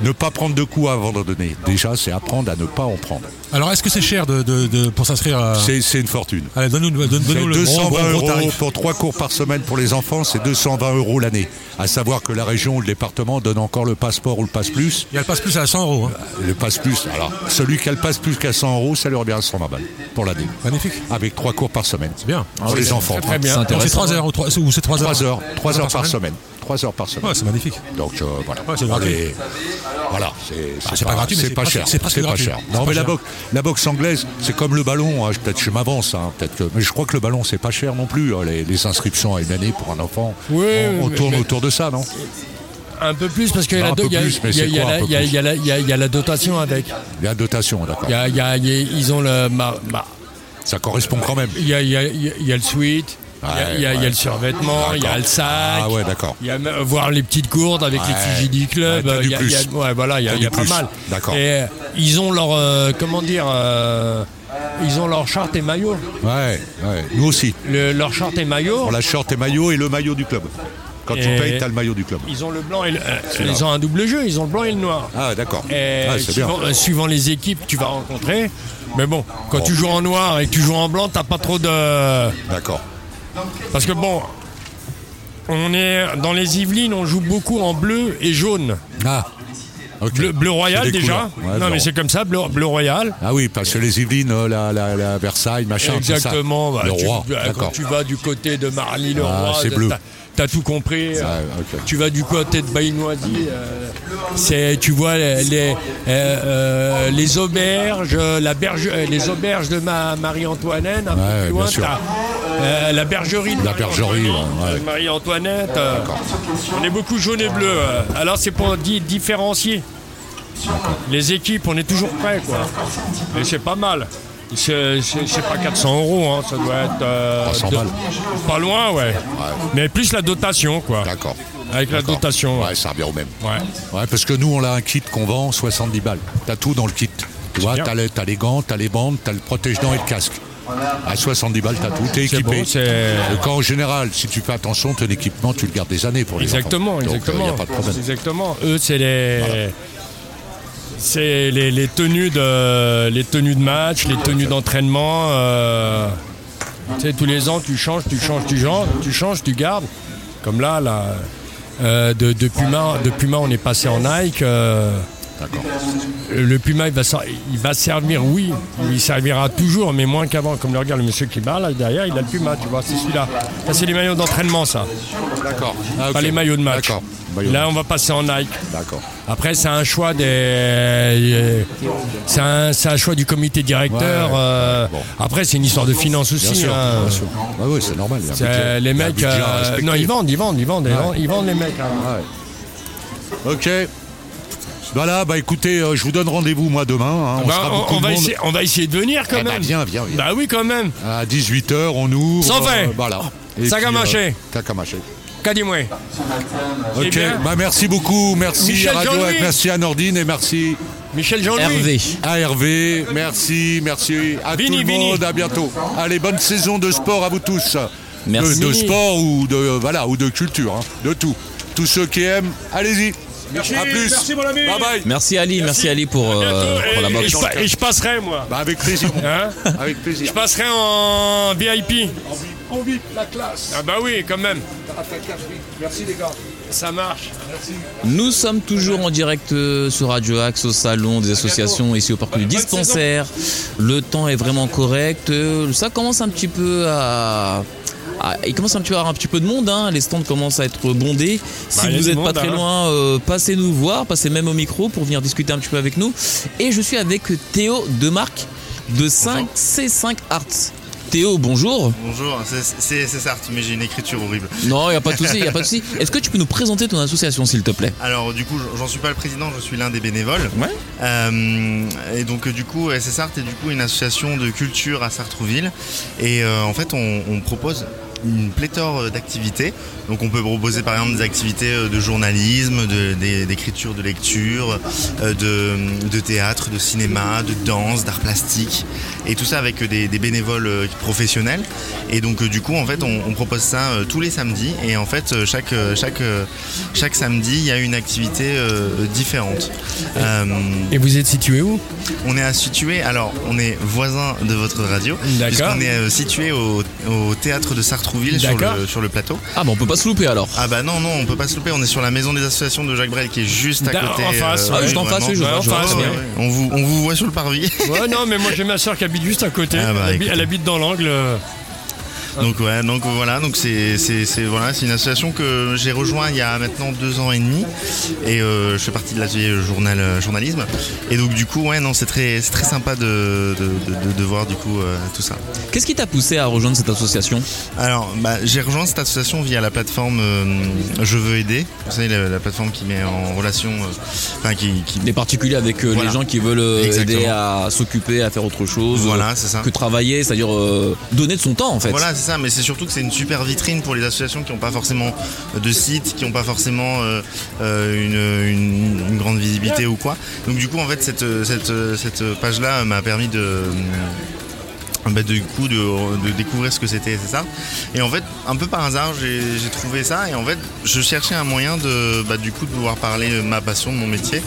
ne pas prendre de coups avant de donner. Déjà, c'est apprendre à ne pas en prendre. Alors, est-ce que c'est cher de, de- de- pour s'inscrire à... C'est c'est une fortune. Allez, donne-nous donne, donne-nous le gros, 220 gros, gros euros tarif. pour trois cours par semaine pour les enfants, c'est 220 euros l'année. À savoir que la région ou le département donne encore le passeport ou le passe plus. Il y a le passe plus à 100 euros. hein. Le passe plus, alors celui qui a le passe plus qu'à 100 euros, ça lui revient à 120 balles pour l'année. Magnifique. Avec trois cours par semaine. C'est bien. Pour les enfants. Très, très bien. C'est Donc, C'est intéressant. 3 heures ou 3, ou c'est 3 heures? 3 heures, 3 heures par par semaine. 3 heures par semaine. Ouais, c'est magnifique. Donc euh, voilà. Ouais, c'est gratuit. Voilà, c'est Ah, c'est pas gratuit, mais c'est pas cher. c'est pas cher. Non, mais la boxe, la boxe anglaise, c'est comme le ballon. hein, Peut-être je m'avance, hein, peut-être que, mais je crois que le ballon c'est pas cher non plus. hein, Les, les inscriptions à une année pour un enfant, Oui, on, on mais- tourne mais- autour de ça, non Un peu plus parce qu'il y, a la do- peu il y a- la- dotation avec. La dotation, d'accord. Il y a- il y a- il y a- ils ont le. ma- ma- Ça correspond quand même. Il y a, il y a- il y a- il y a le suite, il y a- Ouais, il y, a- a le survêtement, il y a le sac. Ah ouais, d'accord. Il y a même- voir les petites gourdes avec fusils du club. Il y a- il y a- voilà, il y a, il y a pas mal. D'accord. Et euh, ils ont leur, euh, comment dire, euh, ils ont leur charte et maillot. Ouais, ouais. Nous aussi. Le- leur charte et maillot. Pour la short et maillot et le maillot du club. Quand tu payes, t'as le maillot du club. Ils ont le blanc et le, euh, ils ont un double jeu. Ils ont le blanc et le noir. Ah d'accord. Ah, bien. suivant, euh, suivant les équipes que tu vas rencontrer. Mais bon, quand Bon. tu joues en noir et que tu joues en blanc, t'as pas trop de. D'accord. Parce que bon, on est dans les Yvelines, on joue beaucoup en bleu et jaune. Ah. Bleu, bleu royal déjà. Ouais, non mais c'est comme ça, bleu, bleu royal. Ah oui, parce que les Yvelines, euh, la, la, la Versailles, machin, tout ça. Exactement. bah, le tu- roi, bah, quand tu vas du côté de Marly le Ah, c'est bleu. T'as tout compris. Ah, ok. Tu vas du côté de Baïnoisie, euh, c'est tu vois les les, euh, euh, les auberges, la berge, euh, les auberges de ma Marie-Antoinette. Un Ouais, peu plus loin, t'as, euh, la bergerie de La bergerie, Marie-Antoinette. ouais, euh, on est beaucoup jaune et bleu. euh. Alors c'est pour di- différencier. Les équipes, on est toujours prêts quoi. Et c'est pas mal. C'est pas 400 euros, hein, ça doit être euh, 300 de- balles. pas loin, ouais. Mais plus la dotation, quoi. D'accord. Avec la dotation. Ouais, ça revient au même. Ouais. Ouais, parce que nous, on a un kit qu'on vend 70 balles. T'as tout dans le kit. Tu vois, t'as les, t'as les gants, t'as les bandes, t'as le protège-dents et le casque. À 70 balles, t'as tout, t'es équipé. Et Quand en général, si tu fais attention, ton équipement, tu le gardes des années pour les Exactement, enfants. Donc, exactement. il n'y a pas de problème. Exactement. Eux, c'est les. C'est les, tenues de les tenues de match, les tenues d'entraînement. euh, tu sais, tous les ans, tu changes, tu changes, tu changes, tu changes, tu gardes. Comme là, là, euh, de, de Puma, de Puma, on est passé en Nike. euh, le Puma, il va, ser- il va servir, oui, il servira toujours, mais moins qu'avant. Comme le regarde le monsieur qui bat là derrière, il a le Puma, tu vois, c'est celui-là. Ça, c'est les maillots d'entraînement, ça, D'accord. Ah, pas les maillots de match. D'accord. Là, on va passer en Nike. D'accord. Après, c'est un choix des, c'est un, un choix du comité directeur. Ouais. euh, Bon. Après, c'est une histoire de finances Bien aussi. sûr, hein. bien sûr. Ah oui, c'est normal. il y a euh, les mecs, euh, non, ils vendent, ils vendent, ils vendent, ils vendent, ils vendent, ils vendent les mecs. hein. Ouais. Ok. Voilà, bah écoutez, euh, je vous donne rendez-vous moi demain. hein. On Bah, sera on, beaucoup on de va monde. essayer, on va essayer de venir quand Eh bah, même. viens, viens, viens. Bah oui, quand même. À 18h, on ouvre. Sans fait. euh, voilà. Et Sac à puis, euh, à moi Eh Ok, bien. bah merci beaucoup. Merci Michel Radio Jean-Louis. Hack, merci à Nordine et merci Michel Jean-Louis. Hervé. à Hervé. Merci, merci à Vini, tout le Vini. monde. À bientôt. Allez, bonne saison de sport à vous tous. Merci. De, de sport ou de voilà ou de culture, hein. de tout. Tous ceux qui aiment, allez-y. À plus. Bye bye. Merci Ali, merci, Ali pour, euh, pour la Et- et, je, et je passerai, moi. Bah, avec plaisir. [laughs] Hein avec je plaisir. passerai en VIP. On vit la classe. Ah bah oui, quand même. Merci les gars. Ça marche. Nous sommes toujours en direct euh, sur Radio Axe au salon des associations ici au parc du dispensaire. Le temps est vraiment correct. Euh, Ça commence un petit peu à. À- il commence un petit peu à avoir un petit peu de monde, hein. les stands commencent à être bondés. Si Bah, a vous n'êtes pas très hein. loin, euh, passez nous voir, passez même au micro pour venir discuter un petit peu avec nous. Et je suis avec Théo Demarque de 5 C5 Arts. Théo, bonjour. Bonjour, c'est- certes, mais j'ai une écriture horrible. Non, il n'y a pas de souci, il a pas de souci. [laughs] Est-ce que tu peux nous présenter ton association, s'il te plaît? Alors du coup, j'en suis pas le président, je suis l'un des bénévoles. Ouais. Euh, et donc du coup, SSART est du coup une association de culture à Sartrouville. Et euh, en fait, on, on propose une pléthore euh, d'activités. Donc on peut proposer par exemple des activités euh, de journalisme, d'écriture, de lecture, euh, de, de théâtre, de cinéma, de danse, d'art plastique. Et tout ça avec des, des bénévoles professionnels. Et donc du coup, en fait, on, on propose ça tous les samedis. Et en fait, chaque, chaque, chaque samedi, il y a une activité différente. Euh, Et vous êtes situé où? on est à situé, alors on est voisin de votre radio, D'accord. puisqu'on est situé au, au théâtre de Sur D'accord. le, sur le plateau. Ah bah on peut pas se louper alors. Ah bah non, non, on peut pas se louper, on est sur la maison des associations de Jacques Brel qui est juste à côté. en face, Ah, juste en face, oui, je vraiment. vois, je vois en face, très Ouais, bien. ouais, On, vous, on vous voit sur le parvis. Ouais, non, mais moi j'ai ma soeur qui habite juste à côté. Ah bah, elle, habite, écoutez. elle habite dans l'angle. Donc ouais, donc voilà, donc c'est voilà, c'est une association que j'ai rejoint il y a maintenant deux ans et demi et euh, je fais partie de l'atelier journal euh, journalisme et donc du coup ouais non c'est très très sympa de de, de- voir du coup euh, tout ça. Qu'est-ce qui t'a poussé à rejoindre cette association? Alors bah, j'ai rejoint cette association via la plateforme euh, Je veux aider, vous savez la, la plateforme qui met en relation, enfin qui, qui Des particuliers avec Voilà. les gens qui veulent Exactement. aider à s'occuper, à faire autre chose Voilà, c'est ça. que travailler, c'est-à-dire donner de son temps en fait. Voilà, c'est mais c'est surtout que c'est une super vitrine pour les associations qui n'ont pas forcément de site, qui n'ont pas forcément euh, euh, une, grande visibilité ou quoi. Donc du coup, en fait, cette, cette, cette page-là m'a permis de... bah, du coup de, de découvrir ce que c'était c'est ça. Et en fait un peu par hasard j'ai trouvé ça. Et en fait je cherchais un moyen de bah, du coup de pouvoir parler de ma passion de mon métier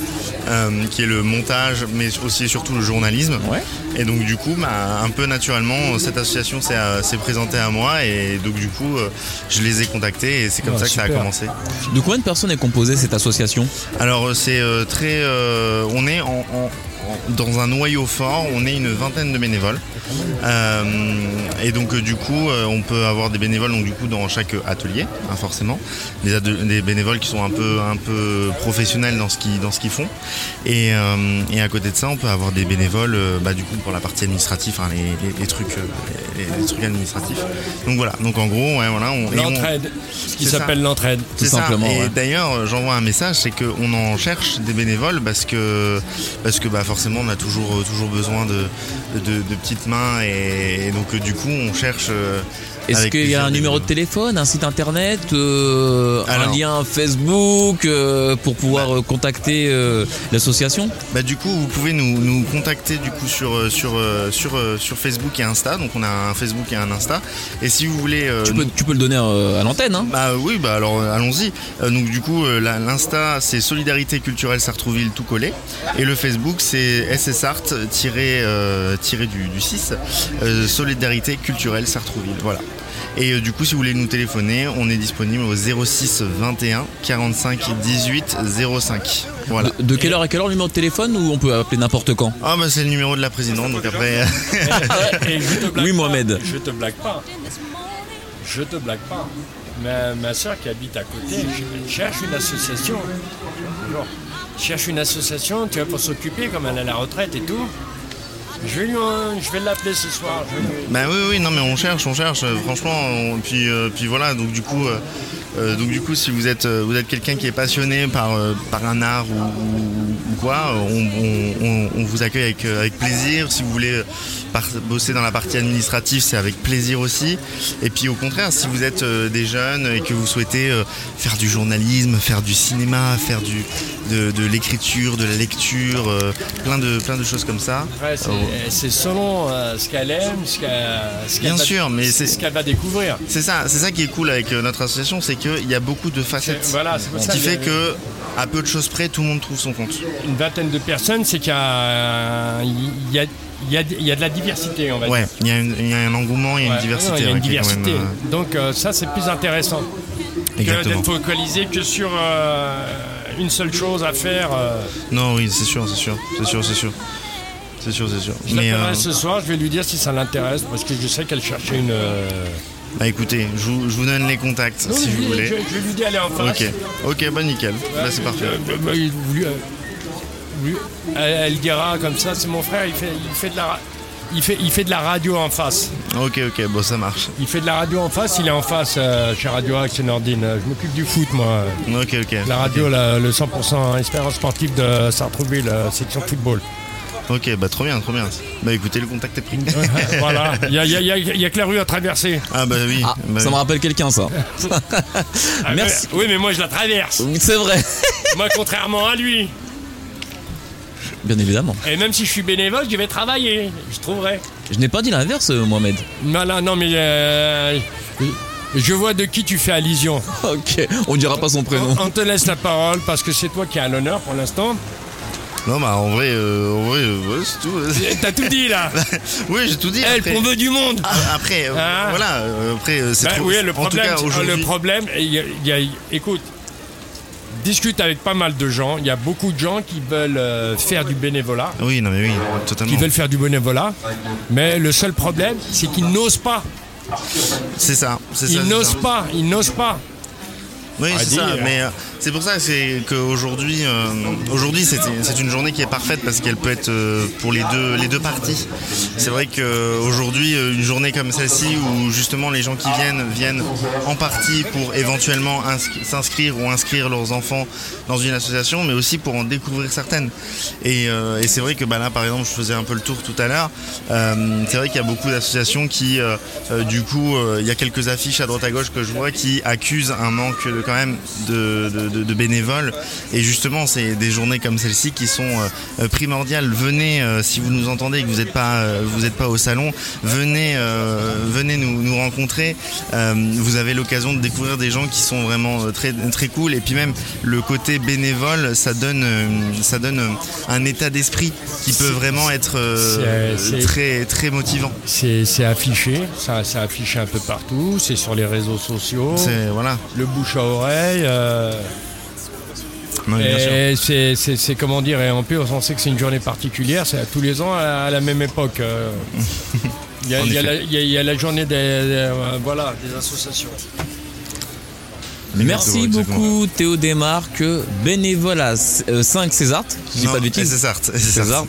euh, qui est le montage mais aussi et surtout le journalisme. Ouais. et donc du coup, bah, un peu naturellement, cette association s'est euh, s'est présentée à moi. Et donc du coup, euh, je les ai contactés et c'est comme Ah, ça que ça a commencé. De combien de personnes est composée cette association? Alors c'est euh, très, euh, on est en- dans un noyau fort, on est une vingtaine de bénévoles Euh, et donc euh, du coup, euh, on peut avoir des bénévoles donc du coup dans chaque atelier, hein, forcément, des, bénévoles qui sont un peu un peu professionnels dans ce qu'ils dans ce qu'ils font et, euh, et à côté de ça, on peut avoir des bénévoles bah, du coup pour la partie administrative, hein, les, les- les trucs les, les trucs administratifs. Donc voilà, donc en gros, ouais, voilà, on, et on- L'entraide. Ce qui ça. s'appelle l'entraide. Tout c'est ça. simplement, Et ouais. d'ailleurs, j'envoie un message, c'est qu'on en cherche des bénévoles parce que parce que bah forcément on a toujours euh, toujours besoin de petites mains et, et donc euh, du coup on cherche euh, Est-ce qu'il y a un numéro de téléphone, un site internet, euh, un lien Facebook euh, pour pouvoir euh, contacter euh, l'association? Bah du coup vous pouvez nous, nous contacter du coup sur sur sur sur Facebook et Insta donc on a un Facebook et un Insta et si vous voulez tu peux, tu peux le donner à l'antenne. Hein? Bah oui, bah alors allons-y. Donc du coup, l'Insta c'est Solidarité culturelle Sartrouville tout collé, et le Facebook c'est SSArt tiré, tiré du, du 6 euh, Solidarité culturelle Sartrouville. Voilà. Et euh, du coup, si vous voulez nous téléphoner, on est disponible au 06 21 45 18 05. Voilà. de, de quelle heure à quelle heure le numéro de téléphone ou on peut appeler n'importe quand Ah bah c'est le numéro de la présidente, donc après. [laughs] Et je te blague Oui, pas. Mohamed. Je te blague pas. Je te blague pas. Ma, ma soeur qui habite à côté je- cherche une association. Genre, cherche une association, tu vois, pour s'occuper, comme elle est à la retraite et tout. Je vais lui, je vais l'appeler ce soir. je vais Bah oui, oui, non, mais on cherche, on cherche. euh, Franchement, puis, euh, puis voilà. Donc du coup, euh, donc du coup, si vous êtes, vous êtes quelqu'un qui est passionné par, par un art ou, quoi, on, on- vous accueille avec, avec plaisir. Si vous voulez par- bosser dans la partie administrative, c'est avec plaisir aussi. Et puis au contraire, si vous êtes des jeunes et que vous souhaitez faire du journalisme, faire du cinéma, faire du, de, de l'écriture, de la lecture, euh, plein de, plein de choses comme ça. C'est, Oh. c'est selon euh, ce qu'elle aime, ce qu'elle, ce Bien va- sûr, mais c'est- ce qu'elle va découvrir. C'est ça, c'est ça qui est cool avec euh, notre association, c'est qu'il y a beaucoup de facettes. Voilà, Ce qui fait que, à peu de choses près, tout le monde trouve son compte. Une vingtaine de personnes, c'est qu'il y a, il y a, il y a, il y a de la diversité, on va dire. Ouais, il y, a une- il y a un engouement, il y a une diversité. non, il y a ouais, une qui est quand diversité. même, euh, Donc euh, ça, c'est plus intéressant que d'être focalisé que sur euh, une seule chose à faire. euh. Non, oui, c'est sûr, c'est sûr, c'est sûr, c'est sûr. C'est sûr, c'est sûr. Je Mais euh, ce soir, je vais lui dire si ça l'intéresse, parce que je sais qu'elle cherchait une... euh, bah écoutez, je vous, je vous donne les contacts Non, si vous voulez. je- je vais lui dire aller en face. Ok, ok, bah nickel. Bah c'est parfait. Euh, bah, lui- euh, lui- elle, elle dira comme ça, c'est mon frère, il fait, il fait de la... Il fait, il fait de la radio en face. Ok, ok, bon ça marche. Il fait de la radio en face, il est en face euh, chez Radio Axe et Nordine. Je m'occupe du foot, moi. Ok, ok. La radio, la- le 100% expérience sportive de Sartrouville, euh, section football. Ok, bah trop bien, trop bien. Bah écoutez, le contact est pris. [laughs] voilà, il y a, il y a- il y a- il y a que la rue à traverser. ah bah oui. Ah, bah ça me rappelle quelqu'un ça. [laughs] Ah, Merci. oui, mais moi je la traverse. C'est vrai. moi, contrairement à lui. Bien évidemment. Et même si je suis bénévole, je vais travailler. Je trouverai. Je n'ai pas dit l'inverse, euh, Mohamed. Non, non, non, mais euh, je vois de qui tu fais allusion. Ok, on dira pas son prénom. On te laisse la parole parce que c'est toi qui as l'honneur pour l'instant. Non, bah en vrai, euh, en vrai, euh, ouais, c'est tout. T'as tout dit là. [laughs] oui, j'ai tout dit. Elle, veut du monde. Après, euh, Ah. voilà, après, c'est trop. oui, le problème, tout cas, le problème, y a- y a- écoute, discute avec pas mal de gens. Il y a beaucoup de gens qui veulent euh, faire du bénévolat, Oui, non, mais oui, totalement. qui veulent faire du bénévolat, mais le seul problème, c'est qu'ils n'osent pas. C'est ça, c'est ça. Ils n'osent pas. Ils n'osent pas. Oui, à c'est ça. Mais euh, c'est pour ça qu'aujourd'hui, euh, aujourd'hui, c'est une journée qui est parfaite parce qu'elle peut être euh, pour les deux, les deux parties. C'est vrai qu'aujourd'hui, une journée comme celle-ci où justement les gens qui viennent viennent en partie pour éventuellement inscri- s'inscrire ou inscrire leurs enfants dans une association, mais aussi pour en découvrir certaines. Et, et c'est vrai que bah, là, par exemple, je faisais un peu le tour tout à l'heure. C'est vrai qu'il y a beaucoup d'associations qui, du coup, il y a quelques affiches à droite à gauche que je vois qui accusent un manque de, quand même de, de- de- de bénévoles. Et justement, c'est des journées comme celle-ci qui sont euh, primordiales. Venez, euh, si vous nous entendez et que vous n'êtes pas, euh, vous êtes pas au salon, venez, euh, venez nous, nous rencontrer. Euh, vous avez l'occasion de découvrir des gens qui sont vraiment euh, très, très cool. Et puis même le côté bénévole, ça donne, euh, ça donne euh, un état d'esprit qui peut vraiment être euh, très, très motivant. C'est affiché, ça, c'est affiché un peu partout, c'est sur les réseaux sociaux, C'est voilà. le bouche à oreille. euh, et c'est- c'est c'est comment dire, et en plus on sait que c'est une journée particulière, c'est à tous les ans à, à la même époque. euh. [laughs] Il y, a, y la- il y a- il y a la journée des, des, euh, voilà, des associations. Merci Exactement, beaucoup Théo Desmarques, bénévole à euh, 5 César, je dis Non, pas de bêtises. SSArt, César,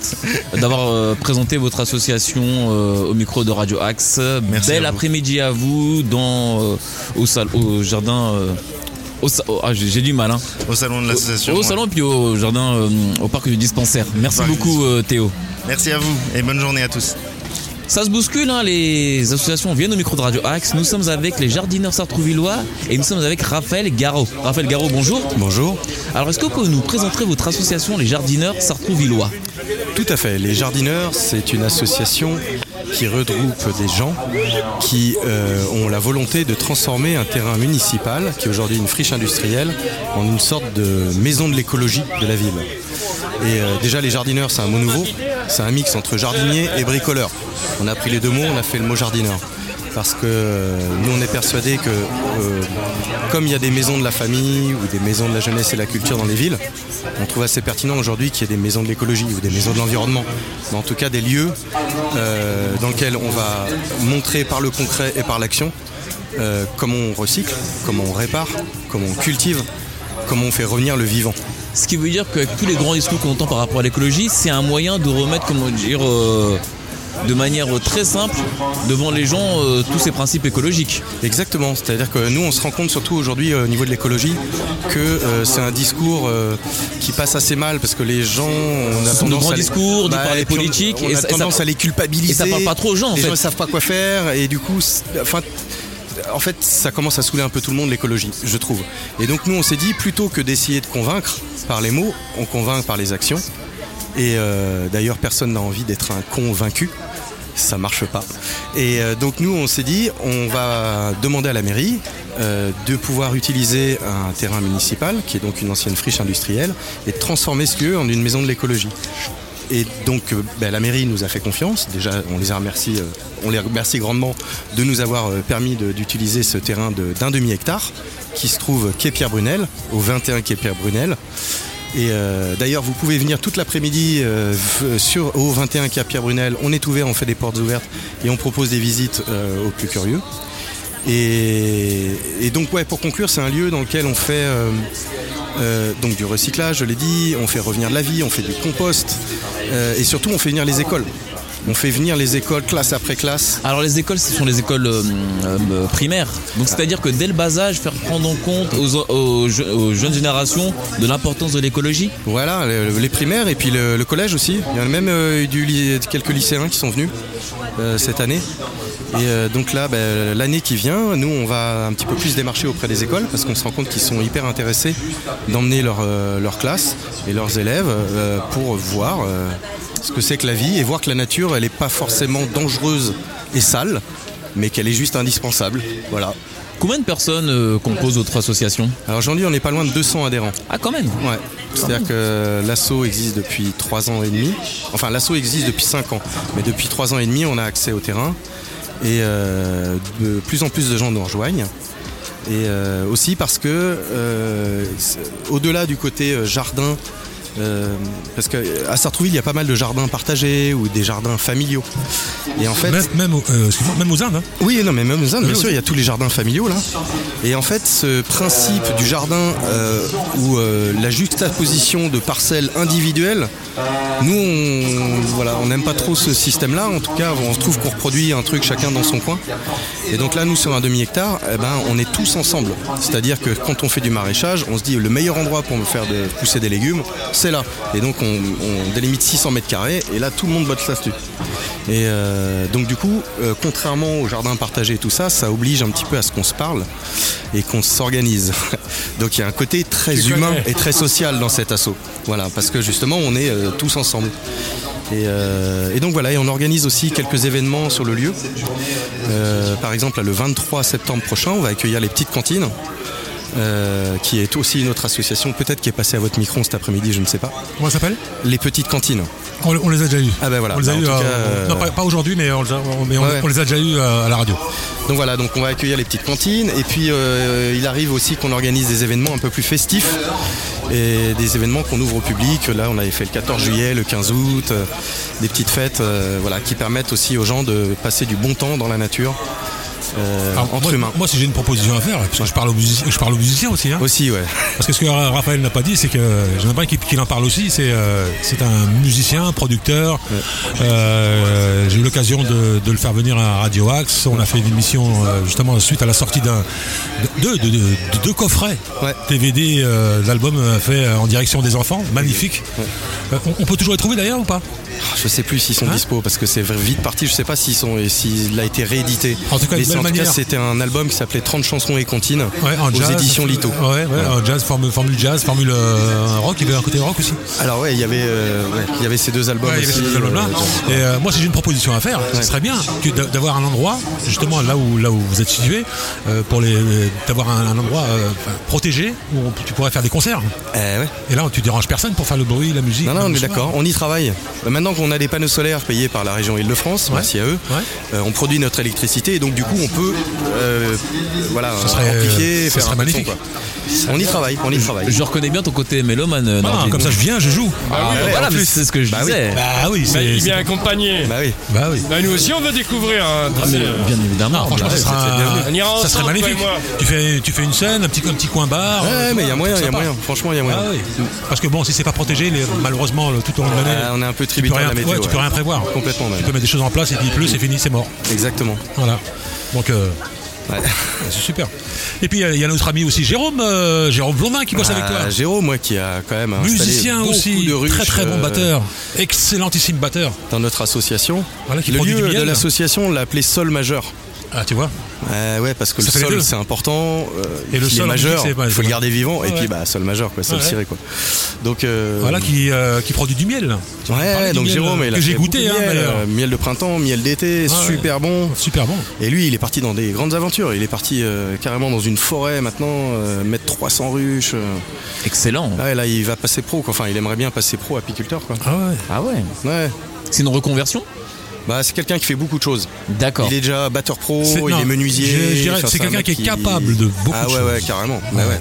d'avoir euh, présenté votre association euh, au micro de Radio Axe. Merci Bel après-midi à vous dans euh, au, sal- au jardin. Au au- ah, j'ai du mal. Hein. Au salon de l'association. Au salon puis au jardin, euh, au parc du dispensaire. Merci beaucoup euh, Théo. Merci à vous et bonne journée à tous. Ça se bouscule, hein, les associations viennent au micro de Radio Axe. Nous sommes avec les jardineurs sartrouvillois et nous sommes avec Raphaël Garot. Raphaël Garot, bonjour. Bonjour. Alors, est-ce que vous pouvez nous présenter votre association, les jardineurs sartrouvillois Tout à fait. Les jardineurs, c'est une association qui regroupe des gens qui euh, ont la volonté de transformer un terrain municipal, qui est aujourd'hui une friche industrielle, en une sorte de maison de l'écologie de la ville. Et euh, déjà, les jardineurs, c'est un mot nouveau. C'est un mix entre jardinier et bricoleur. On a pris les deux mots, on a fait le mot jardineur. Parce que euh, nous, on est persuadés que, euh, comme il y a des maisons de la famille ou des maisons de la jeunesse et la culture dans les villes, on trouve assez pertinent aujourd'hui qu'il y ait des maisons de l'écologie ou des maisons de l'environnement. Mais en tout cas, des lieux dans lesquels on va montrer par le concret et par l'action comment on recycle, comment on répare, comment on cultive, comment on fait revenir le vivant. Ce qui veut dire qu'avec tous les grands discours qu'on entend par rapport à l'écologie, c'est un moyen de remettre, comment dire, euh, de manière très simple devant les gens euh, tous ces principes écologiques. Exactement, c'est-à-dire que nous on se rend compte surtout aujourd'hui euh, au niveau de l'écologie que euh, c'est un discours qui passe assez mal parce que les gens on a tendance grands à les- discours dit par les on- politiques, on, et a ça- tendance ça- à les culpabiliser. et ça parle pas trop aux gens, en les fait. gens ne savent pas quoi faire et du coup, enfin, en fait, ça commence à saouler un peu tout le monde l'écologie, je trouve. Et donc nous on s'est dit plutôt que d'essayer de convaincre par les mots, on convainc par les actions. Et euh, d'ailleurs, personne n'a envie d'être un convaincu. Ça marche pas. Et euh, donc nous, on s'est dit, on va demander à la mairie euh, de pouvoir utiliser un terrain municipal, qui est donc une ancienne friche industrielle, et de transformer ce lieu en une maison de l'écologie. Et donc, euh, ben, la mairie nous a fait confiance. Déjà, on les a remercié, euh, on les remercie grandement de nous avoir euh, permis d'utiliser ce terrain d'un demi-hectare qui se trouve quai Pierre Brunel, au 21 quai Pierre Brunel. Et d'ailleurs, vous pouvez venir toute l'après-midi sur au 21 quai Pierre Brunel. On est ouvert, on fait des portes ouvertes et on propose des visites aux plus curieux. Et, et donc, ouais, pour conclure, c'est un lieu dans lequel on fait euh, donc du recyclage, je l'ai dit, on fait revenir de la vie, on fait du compost euh, et surtout on fait venir les écoles. On fait venir les écoles classe après classe. Alors les écoles, ce sont les écoles euh, euh, primaires. Donc c'est-à-dire que dès le bas âge, faire prendre en compte aux, aux je- aux jeunes générations de l'importance de l'écologie. Voilà, le- les primaires et puis le, le collège aussi. Il y en a même euh, du, quelques lycéens qui sont venus euh, cette année. Et euh, donc là, ben, l'année qui vient, nous, on va un petit peu plus démarcher auprès des écoles parce qu'on se rend compte qu'ils sont hyper intéressés d'emmener leur, euh, leur classe et leurs élèves euh, pour voir euh, ce que c'est que la vie et voir que la nature, elle n'est pas forcément dangereuse et sale, mais qu'elle est juste indispensable. Voilà. Combien de personnes euh, composent votre association? Alors aujourd'hui, on n'est pas loin de 200 adhérents. Ah quand même Ouais. C'est-à-dire que l'assaut existe depuis 3 ans et demi. Enfin, l'assaut existe depuis 5 ans. Mais depuis 3 ans et demi, on a accès au terrain. Et euh, de plus en plus de gens nous rejoignent. Et euh, aussi parce que, au-delà du côté jardin, euh, parce qu'à Sartrouville, il y a pas mal de jardins partagés ou des jardins familiaux. Et en fait, Même, euh, même aux Indes. hein. oui, non, mais même aux Indes, bien Oui, sûr, il y a tous les jardins familiaux là. Et en fait, ce principe du jardin euh, où euh, la juxtaposition de parcelles individuelles, nous, on voilà, on n'aime pas trop ce système-là. En tout cas, on se trouve qu'on reproduit un truc chacun dans son coin. Et donc là, nous, sur un demi-hectare, eh ben, on est tous ensemble. C'est-à-dire que quand on fait du maraîchage, on se dit le meilleur endroit pour me faire de, pousser des légumes, c'est là. Et donc, on, on délimite 600 mètres carrés, et là, tout le monde botte là-dessus. Et euh, donc du coup, euh, contrairement au jardin partagé et tout ça, ça oblige un petit peu à ce qu'on se parle et qu'on s'organise. [laughs] donc il y a un côté très Tu humain connais. et très social dans cet assaut. Voilà, parce que justement, on est euh, tous ensemble. Et, euh, et donc voilà, et on organise aussi quelques événements sur le lieu. Euh, par exemple, le 23 septembre prochain, on va accueillir les petites cantines. Euh, qui est aussi une autre association, peut-être qui est passée à votre micro cet après-midi, je ne sais pas. Comment ça s'appelle? Les petites cantines. on, on les a déjà eu. Ah ben voilà. On les a Bah, eu. euh, cas, euh, Non, pas, pas aujourd'hui, mais, on, les a- mais on- Ouais. on les a déjà eu euh, à la radio. Donc voilà, donc on va accueillir les petites cantines et puis il arrive aussi qu'on organise des événements un peu plus festifs et des événements qu'on ouvre au public. Là, on avait fait le 14 juillet, le 15 août, des petites fêtes, voilà, qui permettent aussi aux gens de passer du bon temps dans la nature euh, Alors, entre moi, humains. Moi, si j'ai une proposition à faire, parce que je parle aux musiciens, je parle aux musiciens aussi. hein. Aussi, ouais. [laughs] Parce que ce que Ra- Raphaël n'a pas dit, c'est que j'aimerais bien qu'il en parle aussi. C'est euh, c'est un musicien, producteur. Euh, J'ai eu l'occasion de, de le faire venir à Radio Axe. On a fait une émission justement suite à la sortie d'un de, de, de- de deux coffrets Ouais. D'albums euh, fait en direction des enfants, magnifique. On, on peut toujours les trouver d'ailleurs ou pas? Je sais plus s'ils sont Hein? dispo parce que c'est vite parti. Je sais pas s'ils sont et s'il a été réédité. En tout cas, belle en tout cas, manière. c'était un album qui s'appelait 30 chansons et comptines Ouais, en aux jazz, éditions Lito. Ouais, jazz, formule, formule jazz, formule euh, rock. Il y avait un côté rock aussi. Alors ouais, il y avait, euh, ouais, il y avait ces deux albums aussi. ces albums-là. euh, Et euh, moi, j'ai une proposition à faire, ce serait bien d'avoir un endroit, justement là où, là où vous êtes situé, pour les, d'avoir un, un endroit protégé où on- tu pourrais faire des concerts. eh. Et là, tu déranges personne pour faire le bruit, la musique. Non, non, on est d'accord, on y travaille. Euh, Maintenant qu'on a des panneaux solaires payés par la région Île-de-France, merci à eux, on produit notre électricité et donc du coup on peut euh, voilà, Ça serait- amplifier, ça faire serait un peu de son, magnifique. On y travaille, on y travaille. Je reconnais bien ton côté mélomane. euh, Ah, comme ça, je viens, je joue. Ah, ouais, voilà, en mais plus. c'est ce que je Bah oui. Bah oui, Bah, c'est. il vient accompagné. Bah oui. Bah oui. Bah, nous aussi, on veut découvrir. hein. Ah, mais, bien évidemment. Non, franchement, bien ça, sera, ça serait magnifique. Tu fais, tu fais une scène, un petit, un petit coin bar. Ouais, euh, mais il y a moyen, il y a moyen. Franchement, il y a moyen. Ah oui. Parce que bon, si c'est pas protégé, les- malheureusement, le- tout au long de l'année, Euh, on est un peu tributaire rien, de la météo. ouais, tu peux rien prévoir. Complètement. Tu peux mettre des choses en place et puis il pleut, c'est fini, c'est mort. Exactement. Voilà. Donc, euh, Ouais. [laughs] c'est super. Et puis, il y a notre ami aussi Jérôme, euh, Jérôme Blondin qui bosse avec toi. Ah, Jérôme, moi, qui a quand même installé Musicien aussi, de ruches, très très bon euh, batteur, excellentissime batteur. dans notre association. Voilà, qui le lieu de l'association, on l'a appelé Sol Majeur. Ah, tu vois Ouais, ouais, parce que Ça le sol c'est important. euh, Et le il est sol majeur, musique, c'est pas- il faut le garder vivant. Ouais, et puis ouais. bah sol majeur, quoi, sol Ouais. ciré, quoi. Donc euh, Voilà, qui, euh, qui produit du miel. Tu Ouais, donc miel, Jérôme, euh, il a que j'ai goûté, hein, de miel, euh, de printemps, miel d'été, ouais. super bon. Super bon. Et lui, il est parti dans des grandes aventures. Il est parti euh, carrément dans une forêt maintenant, euh, mettre 300 ruches. euh. Excellent. Ouais, là, il va passer pro. quoi. Enfin, il aimerait bien passer pro apiculteur, quoi. Ah ouais. Ah ouais. Ouais. C'est une reconversion? Bah, c'est quelqu'un qui fait beaucoup de choses. D'accord. Il est déjà batteur pro, il non, est menuisier. je- je dirais que c'est un quelqu'un qui est capable de beaucoup Ah de ouais, choses. ouais, carrément. Ouais. ouais.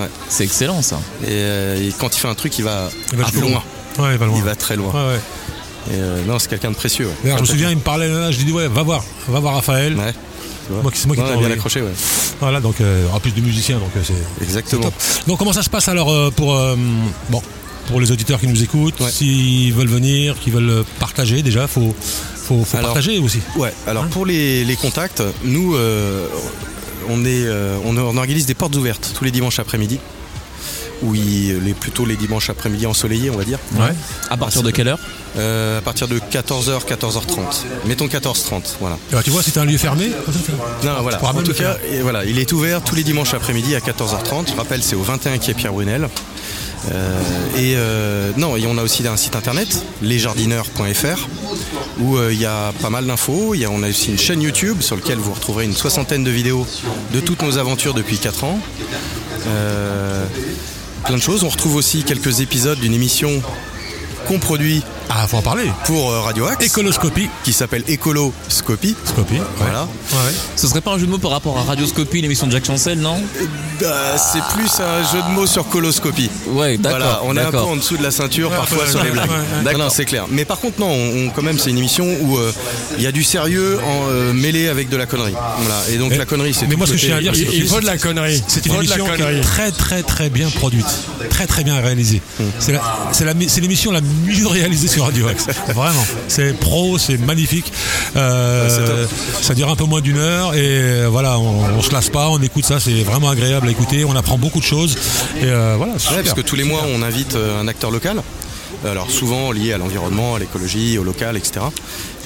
ouais. C'est excellent ça. Et, euh, et quand il fait un truc, il va, Il va loin. Ouais, il va loin. Il va très loin. Ouais, ouais. Et, euh, non, c'est quelqu'un de précieux. Ouais. Je me souviens, il me parlait là, je lui dis ouais, va voir, va voir Raphaël. Ouais. Moi c'est moi qui t'ai bien accroché, ouais. Voilà, donc euh, en plus de musicien, donc euh, c'est Exactement. top. Donc comment ça se passe alors pour bon pour les auditeurs qui nous écoutent, Ouais. s'ils veulent venir, qui veulent partager déjà, faut faut, faut Alors, partager aussi. Ouais, alors pour les, les contacts, nous, euh, on, est, euh, on, on organise des portes ouvertes tous les dimanches après-midi. Ou les, plutôt les dimanches après-midi ensoleillés, on va dire. Ouais. À partir de quelle heure? Euh, à partir de 14h, 14h30. Mettons 14h30, voilà. Et bah, tu vois, c'est un lieu fermé. Non, voilà. En tout cas, faire. et voilà, il est ouvert tous les dimanches après-midi à 14h30. Je rappelle, c'est au 21 quai Pierre Brunel. Euh, et euh, non, et on a aussi un site internet, lesjardineurs.fr, où euh, il y a pas mal d'infos. On a aussi une chaîne YouTube sur laquelle vous retrouverez une soixantaine de vidéos de toutes nos aventures depuis 4 ans. Plein de choses. On retrouve aussi quelques épisodes d'une émission qu'on produit Ah, faut en parler. pour euh, Radio Axe, Écoloscopie. qui s'appelle Écoloscopie. Scopie. ouais. Voilà. Ouais. Ce serait pas un jeu de mots par rapport à Radioscopie, l'émission de Jacques Chancel, non? Euh, c'est plus un jeu de mots sur coloscopie. Ouais, d'accord. Voilà, on est un peu en dessous de la ceinture parfois sur les blagues. D'accord. c'est clair. Mais par contre, non, on, on- quand même, c'est une émission où euh, il y a du sérieux en, euh, mêlé avec de la connerie. Voilà. Et donc la connerie, c'est mais moi, ce que je tiens à dire, c'est- Il faut de la connerie. C'est une émission qui est connerie. très très très bien produite, très très bien réalisée. La- c'est l'émission la mieux réalisée sur Radio Axe. [laughs] Vraiment, c'est pro, c'est magnifique. Euh, ça dure un peu moins d'une heure et euh, voilà, on, on se lasse pas, on écoute ça, c'est vraiment agréable à écouter. On apprend beaucoup de choses et euh, voilà. Ouais, parce que tous les mois, on invite un acteur local. Alors souvent lié à l'environnement, à l'écologie, au local, etc.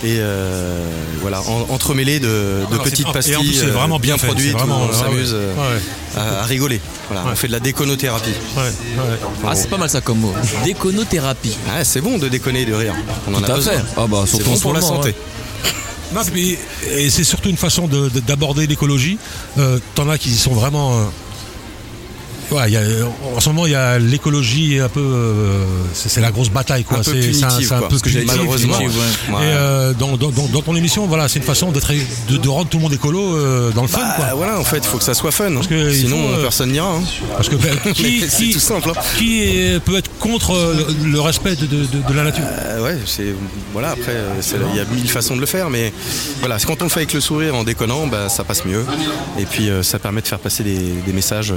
Et euh, voilà, en- entremêlés de, de Alors, c'est- petites pastilles plus, vraiment bien produites, c'est vraiment- où on ouais, s'amuse ouais. euh, Ouais, à, à rigoler. Voilà, on fait de la déconothérapie. Ouais, ouais. Ah, c'est pas mal ça comme mot. Déconothérapie. Ah, c'est bon de déconner et de rire. On en Tout a à besoin. fait. Ah bah, C'est bon pour la santé. ouais. [laughs] Non, puis- et c'est surtout une façon de- de- d'aborder l'écologie. Euh, T'en as qui sont vraiment. Y a- en ce moment, il y a l'écologie un peu. euh, c'est la grosse bataille, quoi. C'est- un peu parce que j'ai- punitif, malheureusement, effectivement. ouais. Et euh, dans, dans- dans- dans ton émission, voilà, c'est une façon d'être, de, de rendre tout le monde écolo euh, dans le fun, Bah, quoi. voilà, en fait, il faut que ça soit fun. hein. que il Sinon, faut, personne n'ira. hein. Parce que ben, [laughs] qui, tout simple. hein. qui est- peut être contre le, respect de, de- de- de la nature? Ouais, c'est voilà. Après, il y a mille façons de le faire, mais voilà, quand on le fait avec le sourire, en déconnant, bah, ça passe mieux. Et puis, ça permet de faire passer des, des messages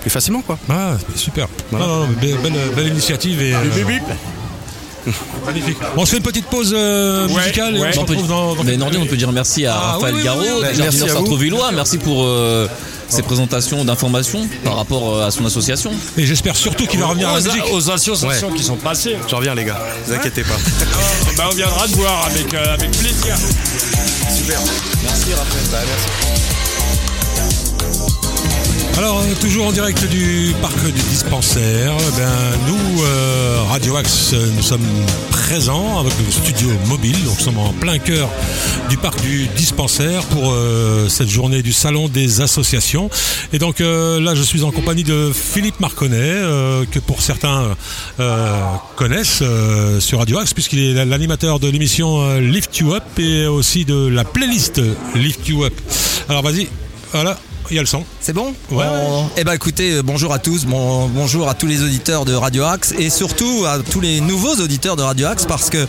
plus facilement, quoi. Ah, super. Voilà. Non, non, non, belle, belle- belle initiative et. euh, magnifique. Bon, on se fait une petite pause euh, Ouais, musicale et ouais. on peut- retrouve dans. dans mais quelques- Nordine, on peut dire merci à Ah, Raphaël oui, oui, Garot, oui, oui. des Merci à vous. sartrouvillois. Merci pour euh, ces présentations d'informations par rapport euh, à son association. Et j'espère surtout qu'il va revenir à la aux, musique. aux associations qui sont passées. Je reviens, les gars. Ne vous inquiétez pas. Bah, on viendra te voir avec, euh, avec plaisir. Alors, euh, toujours en direct du parc du dispensaire, ben, nous, euh, Radio Axe, euh, nous sommes présents avec le studio mobile. Donc, nous sommes en plein cœur du parc du dispensaire pour euh, cette journée du Salon des associations. Et donc, euh, là, je suis en compagnie de Philippe Marconnet, euh, que pour certains connaissent sur Radio Axe, puisqu'il est l'animateur de l'émission Lift You Up et aussi de la playlist Lift You Up. Alors, vas-y, voilà, il y a le son. C'est bon Ouais, Eh ben écoutez, euh, bonjour à tous, bon, bonjour à tous les auditeurs de Radio Axe et surtout à tous les nouveaux auditeurs de Radio Axe parce que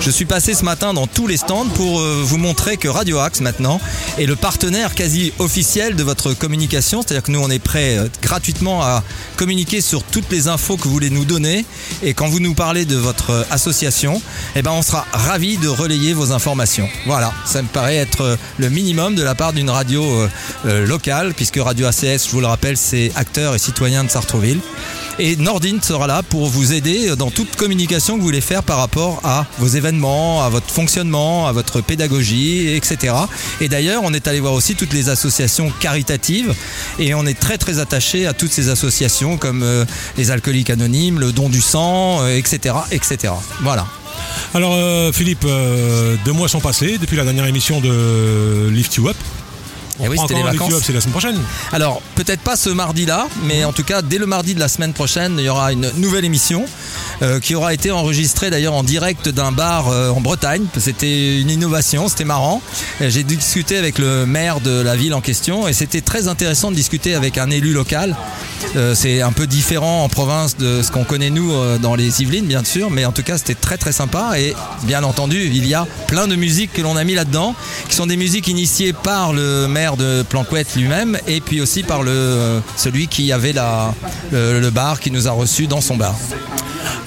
je suis passé ce matin dans tous les stands pour euh, vous montrer que Radio Axe maintenant est le partenaire quasi officiel de votre communication, c'est-à-dire que nous on est prêt euh, gratuitement à communiquer sur toutes les infos que vous voulez nous donner et quand vous nous parlez de votre euh, association, eh ben on sera ravi de relayer vos informations. Voilà, ça me paraît être le minimum de la part d'une radio locale puisque Radio ACS, je vous le rappelle, c'est acteur et citoyen de Sartrouville. Et Nordine sera là pour vous aider dans toute communication que vous voulez faire par rapport à vos événements, à votre fonctionnement, à votre pédagogie, etc. Et d'ailleurs, on est allé voir aussi toutes les associations caritatives et on est très très attaché à toutes ces associations comme euh, les alcooliques anonymes, le don du sang, euh, etc., etc. Voilà. Alors euh, Philippe, deux mois sont passés depuis la dernière émission de Lift You Up. On Eh oui, c'était les vacances. C'est la semaine prochaine. Alors, peut-être pas ce mardi-là, mais en tout cas, dès le mardi de la semaine prochaine, il y aura une nouvelle émission euh, qui aura été enregistrée d'ailleurs en direct d'un bar euh, en Bretagne. C'était une innovation, c'était marrant. Et J'ai discuté avec le maire de la ville en question et c'était très intéressant de discuter avec un élu local. Euh, c'est un peu différent en province de ce qu'on connaît nous euh, dans les Yvelines, bien sûr, mais en tout cas, c'était très très sympa. Et bien entendu, il y a plein de musiques que l'on a mis là-dedans, qui sont des musiques initiées par le maire de Planquette lui-même, et puis aussi par le euh, celui qui avait la, le, le bar qui nous a reçus dans son bar.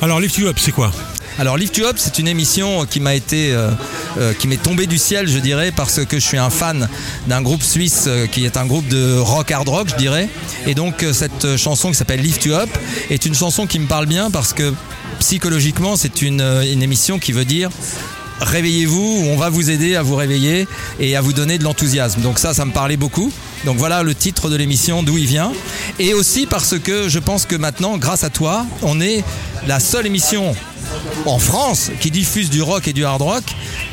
Alors Lift You Up, c'est quoi? Alors Lift You Up, c'est une émission qui m'a été, euh, euh, qui m'est tombée du ciel, je dirais, parce que je suis un fan d'un groupe suisse qui est un groupe de rock hard rock, je dirais. Et donc cette chanson qui s'appelle Lift You Up est une chanson qui me parle bien parce que psychologiquement, c'est une, une émission qui veut dire réveillez-vous, on va vous aider à vous réveiller et à vous donner de l'enthousiasme. Donc ça, ça me parlait beaucoup. Donc voilà le titre de l'émission, d'où il vient. Et aussi parce que je pense que maintenant, grâce à toi, on est la seule émission en France qui diffuse du rock et du hard rock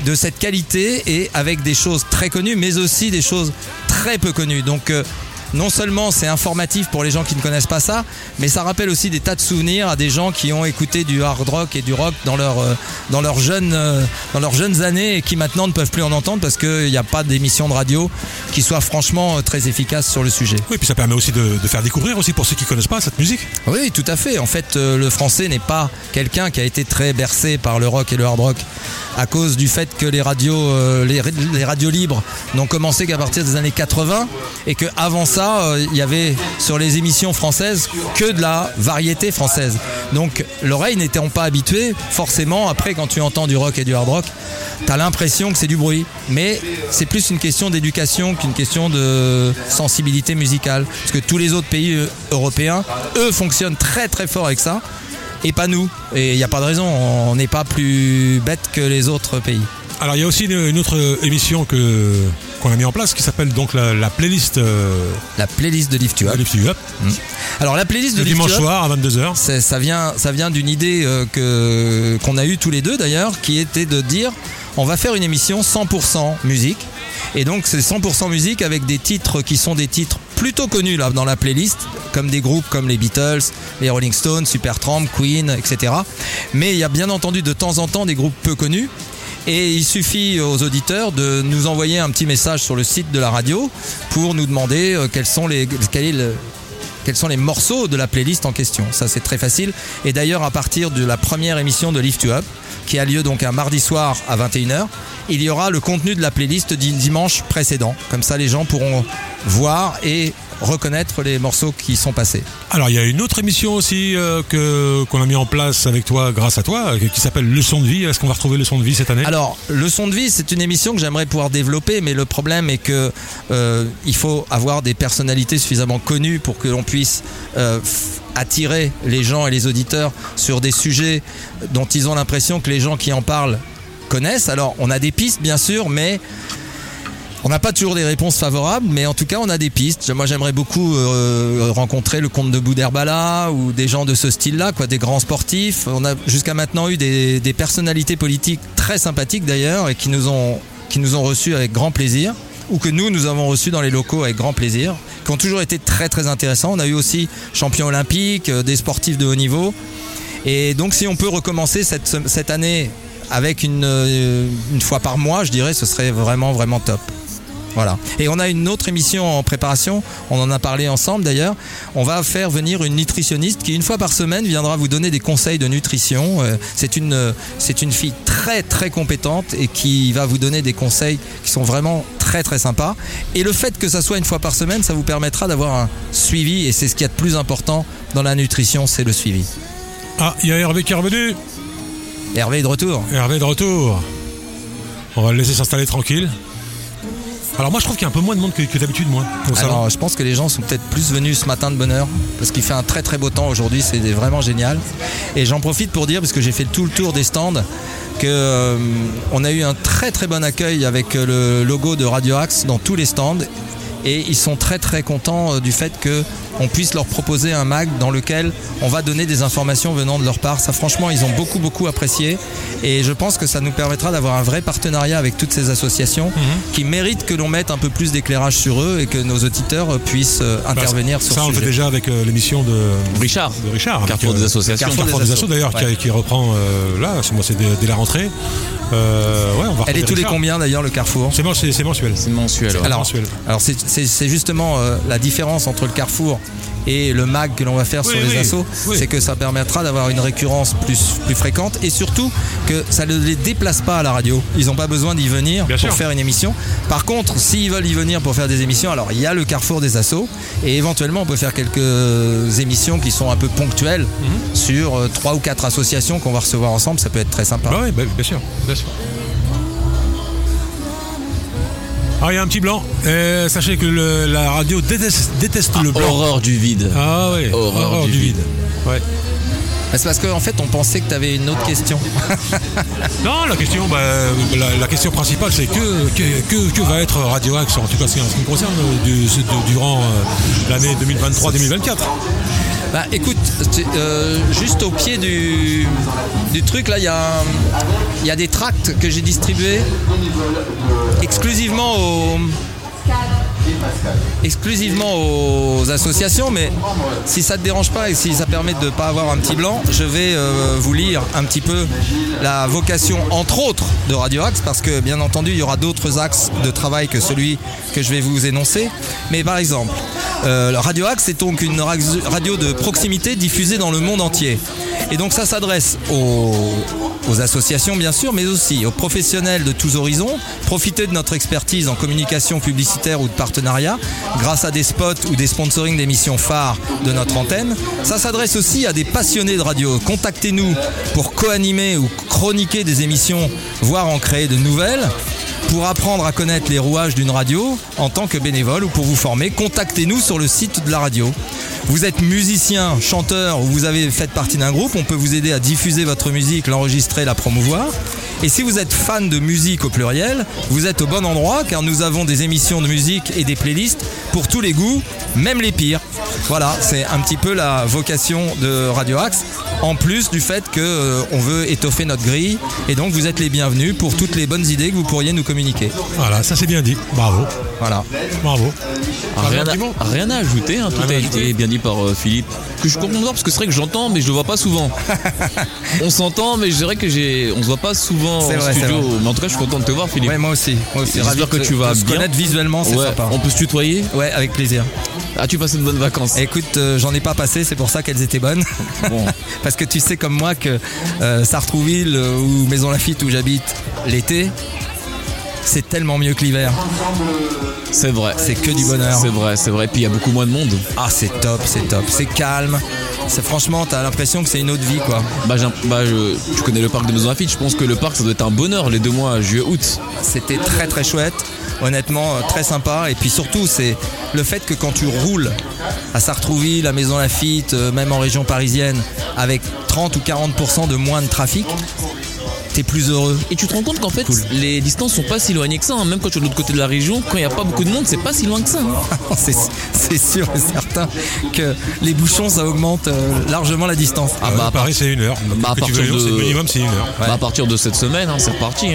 de cette qualité et avec des choses très connues, mais aussi des choses très peu connues. Donc euh, non seulement c'est informatif pour les gens qui ne connaissent pas ça, mais ça rappelle aussi des tas de souvenirs à des gens qui ont écouté du hard rock et du rock dans, leur, euh, dans, leurs, jeunes, euh, dans leurs jeunes années et qui maintenant ne peuvent plus en entendre parce qu'il n'y a pas d'émission de radio qui soit franchement euh, très efficace sur le sujet. Oui, puis ça permet aussi de, de faire découvrir aussi pour ceux qui connaissent pas cette musique. Oui, tout à fait. En fait, le français n'est pas quelqu'un qui a été très bercé par le rock et le hard rock à cause du fait que les radios, les, les radios libres n'ont commencé qu'à partir des années 80 et que avant ça, euh, il y avait sur les émissions françaises que de la variété française. Donc l'oreille n'étant pas habituée, forcément, après quand tu entends du rock et du hard rock, T'as l'impression que c'est du bruit, mais c'est plus une question d'éducation qu'une question de sensibilité musicale. Parce que tous les autres pays euh, européens, eux, fonctionnent très très fort avec ça, et pas nous. Et il n'y a pas de raison, on n'est pas plus bête que les autres pays. Alors il y a aussi une, une autre émission que qu'on a mis en place qui s'appelle donc la, la playlist euh, La playlist de Lift You Up. Lift You Up. Alors la playlist de Le Lift dimanche You Up, soir à 22h. c'est- ça vient, ça vient d'une idée euh, que qu'on a eue tous les deux d'ailleurs, qui était de dire on va faire une émission 100% musique. Et donc c'est 100% musique avec des titres qui sont des titres plutôt connus là dans la playlist, comme des groupes comme les Beatles, les Rolling Stones, Supertramp, Queen, etc. Mais il y a bien entendu de temps en temps des groupes peu connus. Et il suffit aux auditeurs de nous envoyer un petit message sur le site de la radio pour nous demander euh, quels sont les, quel est le- quels sont les morceaux de la playlist en question. Ça, c'est très facile. Et d'ailleurs, à partir de la première émission de Lift You Up, qui a lieu donc un mardi soir à 21h, il y aura le contenu de la playlist du dimanche précédent. Comme ça, les gens pourront voir et reconnaître les morceaux qui sont passés. Alors il y a une autre émission aussi euh, que qu'on a mis en place avec toi, grâce à toi, euh, qui s'appelle Leçon de vie. Est-ce qu'on va retrouver Leçon de vie cette année? Alors, Leçon de vie, c'est une émission que j'aimerais pouvoir développer, mais le problème est que euh, il faut avoir des personnalités suffisamment connues pour que l'on puisse euh, attirer les gens et les auditeurs sur des sujets dont ils ont l'impression que les gens qui en parlent connaissent. Alors, on a des pistes, bien sûr, mais on n'a pas toujours des réponses favorables, mais en tout cas, on a des pistes. Moi, j'aimerais beaucoup euh, rencontrer le comte de Bouderbala ou des gens de ce style-là, quoi, des grands sportifs. On a jusqu'à maintenant eu des, personnalités politiques très sympathiques d'ailleurs et qui nous ont qui reçus avec grand plaisir ou que nous nous avons reçus dans les locaux avec grand plaisir, qui ont toujours été très très intéressants. On a eu aussi champions olympiques, euh, des sportifs de haut niveau. Et donc, si on peut recommencer cette, cette année avec une, euh, une fois par mois, je dirais, ce serait vraiment vraiment top. Voilà. Et on a une autre émission en préparation, on en a parlé ensemble d'ailleurs. On va faire venir une nutritionniste qui, une fois par semaine, viendra vous donner des conseils de nutrition. Euh, C'est une, euh, c'est une fille très très compétente et qui va vous donner des conseils qui sont vraiment très très sympas. Et le fait que ça soit une fois par semaine, ça vous permettra d'avoir un suivi et c'est ce qu'il y a de plus important dans la nutrition, c'est le suivi. Ah, il y a Hervé qui est revenu. Hervé est de retour. Hervé est de retour. On va le laisser s'installer tranquille. Alors moi je trouve qu'il y a un peu moins de monde que, d'habitude moi. je pense que les gens sont peut-être plus venus ce matin de bonne heure parce qu'il fait un très très beau temps aujourd'hui, c'est vraiment génial. Et j'en profite pour dire parce que j'ai fait tout le tour des stands que euh, a eu un très très bon accueil avec euh, le logo de Radio Axe dans tous les stands et ils sont très très contents euh, du fait que on puisse leur proposer un mag dans lequel on va donner des informations venant de leur part. Ça franchement, ils ont beaucoup beaucoup apprécié et je pense que ça nous permettra d'avoir un vrai partenariat avec toutes ces associations qui méritent que l'on mette un peu plus d'éclairage sur eux et que nos auditeurs euh, puissent euh, Bah, intervenir sur ça, ce on le fait déjà avec euh, l'émission de Richard. de Richard. Carrefour avec, des associations. Carrefour, Carrefour des Assos d'ailleurs, qui, ouais. qui reprend euh, là, c'est moi, c'est dès, dès la rentrée. Euh, ouais, on va Elle est tous les combien d'ailleurs le Carrefour C'est mensuel. C'est mensuel. C'est mensuel. ouais. Alors, alors c'est- justement euh, la différence entre le Carrefour et le mag que l'on va faire Oui, sur les oui, assos, oui. c'est que ça permettra d'avoir une récurrence plus, plus fréquente et surtout que ça ne les déplace pas à la radio. Ils n'ont pas besoin d'y venir Bien pour sûr. faire une émission. Par contre, s'ils veulent y venir pour faire des émissions, alors il y a le Carrefour des assos et éventuellement on peut faire quelques émissions qui sont un peu ponctuelles Mhm. sur euh, trois ou quatre associations qu'on va recevoir ensemble. Ça peut être très sympa. Bah bah, bien sûr, bien sûr. Ah, il y a un petit blanc. Euh, sachez que le- la radio déteste, déteste le blanc. Horreur du vide. Ah ouais, Horreur du vide. Ouais. C'est parce qu'en fait on pensait que tu avais une autre question. [laughs] Non, la question, bah, la, la question principale, c'est que, que, que, que va être Radio Axe, en tout cas en ce qui me concerne, du- durant euh, l'année 2023-2024 Bah écoute, euh, juste au pied du, truc, là, il y, a y a des tracts que j'ai distribués exclusivement aux, exclusivement aux associations, mais si ça te dérange pas et si ça permet de ne pas avoir un petit blanc, je vais euh, vous lire un petit peu la vocation, entre autres, de Radio Axe, parce que bien entendu, il y aura d'autres axes de travail que celui que je vais vous énoncer. Mais par exemple, euh, Radio Axe est donc une ra- radio de proximité diffusée dans le monde entier. Et donc ça s'adresse aux, associations bien sûr, mais aussi aux professionnels de tous horizons. Profitez de notre expertise en communication publicitaire ou de partenariat grâce à des spots ou des sponsorings d'émissions phares de notre antenne. Ça s'adresse aussi à des passionnés de radio. Contactez-nous pour co-animer ou chroniquer des émissions, voire en créer de nouvelles. Pour apprendre à connaître les rouages d'une radio en tant que bénévole ou pour vous former, contactez-nous sur le site de la radio. Vous êtes musicien, chanteur ou vous avez fait partie d'un groupe, on peut vous aider à diffuser votre musique, l'enregistrer, la promouvoir. Et si vous êtes fan de musique au pluriel, vous êtes au bon endroit car nous avons des émissions de musique et des playlists pour tous les goûts, même les pires. Voilà, c'est un petit peu la vocation de Radio Axe. En plus du fait que euh, on veut étoffer notre grille, et donc vous êtes les bienvenus pour toutes les bonnes idées que vous pourriez nous communiquer. Voilà, ça c'est bien dit. Bravo. Voilà. Bravo. Ah, rien, à, rien à ajouter, hein, tout Rien a été bien dit par euh, Philippe. Que je suis content de voir parce que c'est vrai que j'entends, mais je le vois pas souvent. [laughs] on s'entend, mais je dirais que j'ai, on se voit pas souvent C'est en vrai, c'est studio. Mais en tout cas, je suis content de te voir, Philippe. Ouais, moi aussi. Moi aussi. J'espère Ravi que tu vas se bien. connaître visuellement, c'est Ouais, sympa. On peut se tutoyer. Ouais, avec plaisir. As-tu passé de bonnes vacances Écoute, euh, j'en ai pas passé, c'est pour ça qu'elles étaient bonnes. Bon. [laughs] Parce que tu sais comme moi que euh, Sartrouville euh, ou Maison Lafitte où j'habite l'été, c'est tellement mieux que l'hiver. C'est vrai. C'est que du bonheur. C'est vrai, c'est vrai. Puis il y a beaucoup moins de monde. Ah, c'est top, c'est top. C'est calme. C'est franchement, t'as l'impression que c'est une autre vie, quoi. Bah, bah, je- tu connais le parc de Maison Lafitte. Je pense que le parc, ça doit être un bonheur les deux mois, juillet-août. C'était très très chouette. Honnêtement, euh, très sympa. Et puis surtout, c'est le fait que quand tu roules à Sartrouville, à Maison Lafitte, euh, même en région parisienne, avec 30 ou 40% de moins de trafic, t'es plus heureux. Et tu te rends compte qu'en fait, les distances sont pas si éloignées que ça. hein. Même quand tu es de l'autre côté de la région, quand il n'y a pas beaucoup de monde, c'est pas si loin que ça. hein. [laughs] c'est sûr et certain que les bouchons, ça augmente euh, largement la distance. Ah bah, à Paris, c'est une heure. Bah, à partir de- minimum, c'est une heure. Bah, à partir de cette semaine, hein, c'est reparti.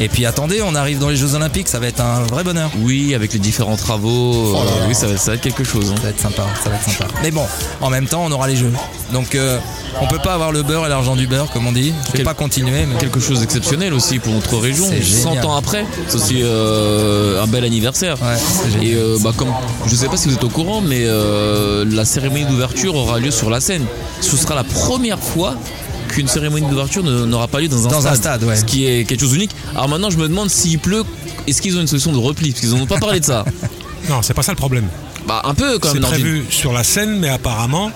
Et puis attendez, on arrive dans les Jeux Olympiques, ça va être un vrai bonheur. Oui, avec les différents travaux, euh, oui, ça, va- ça va être quelque chose. hein. Ça va être sympa, ça va être sympa. Mais bon, en même temps, on aura les Jeux. Donc euh, on peut pas avoir le beurre et l'argent du beurre, comme on dit. Je vais Quel- pas continuer, mais Quelque chose d'exceptionnel aussi pour notre région. C'est 100 génial. ans après, c'est aussi euh, un bel anniversaire. Ouais. Et euh, bah, comme je sais pas si vous êtes au courant, mais la cérémonie d'ouverture aura lieu sur la scène. Ce sera la première fois qu'une cérémonie d'ouverture n'aura pas lieu dans un Dans un stade. ouais. Ce qui est quelque chose d'unique. Alors maintenant, je me demande s'il pleut, est-ce qu'ils ont une solution de repli? Parce qu'ils n'en ont pas parlé de ça. Non, c'est pas ça le problème. Bah, un peu quand C'est même. Nordine. prévu sur la scène, mais apparemment,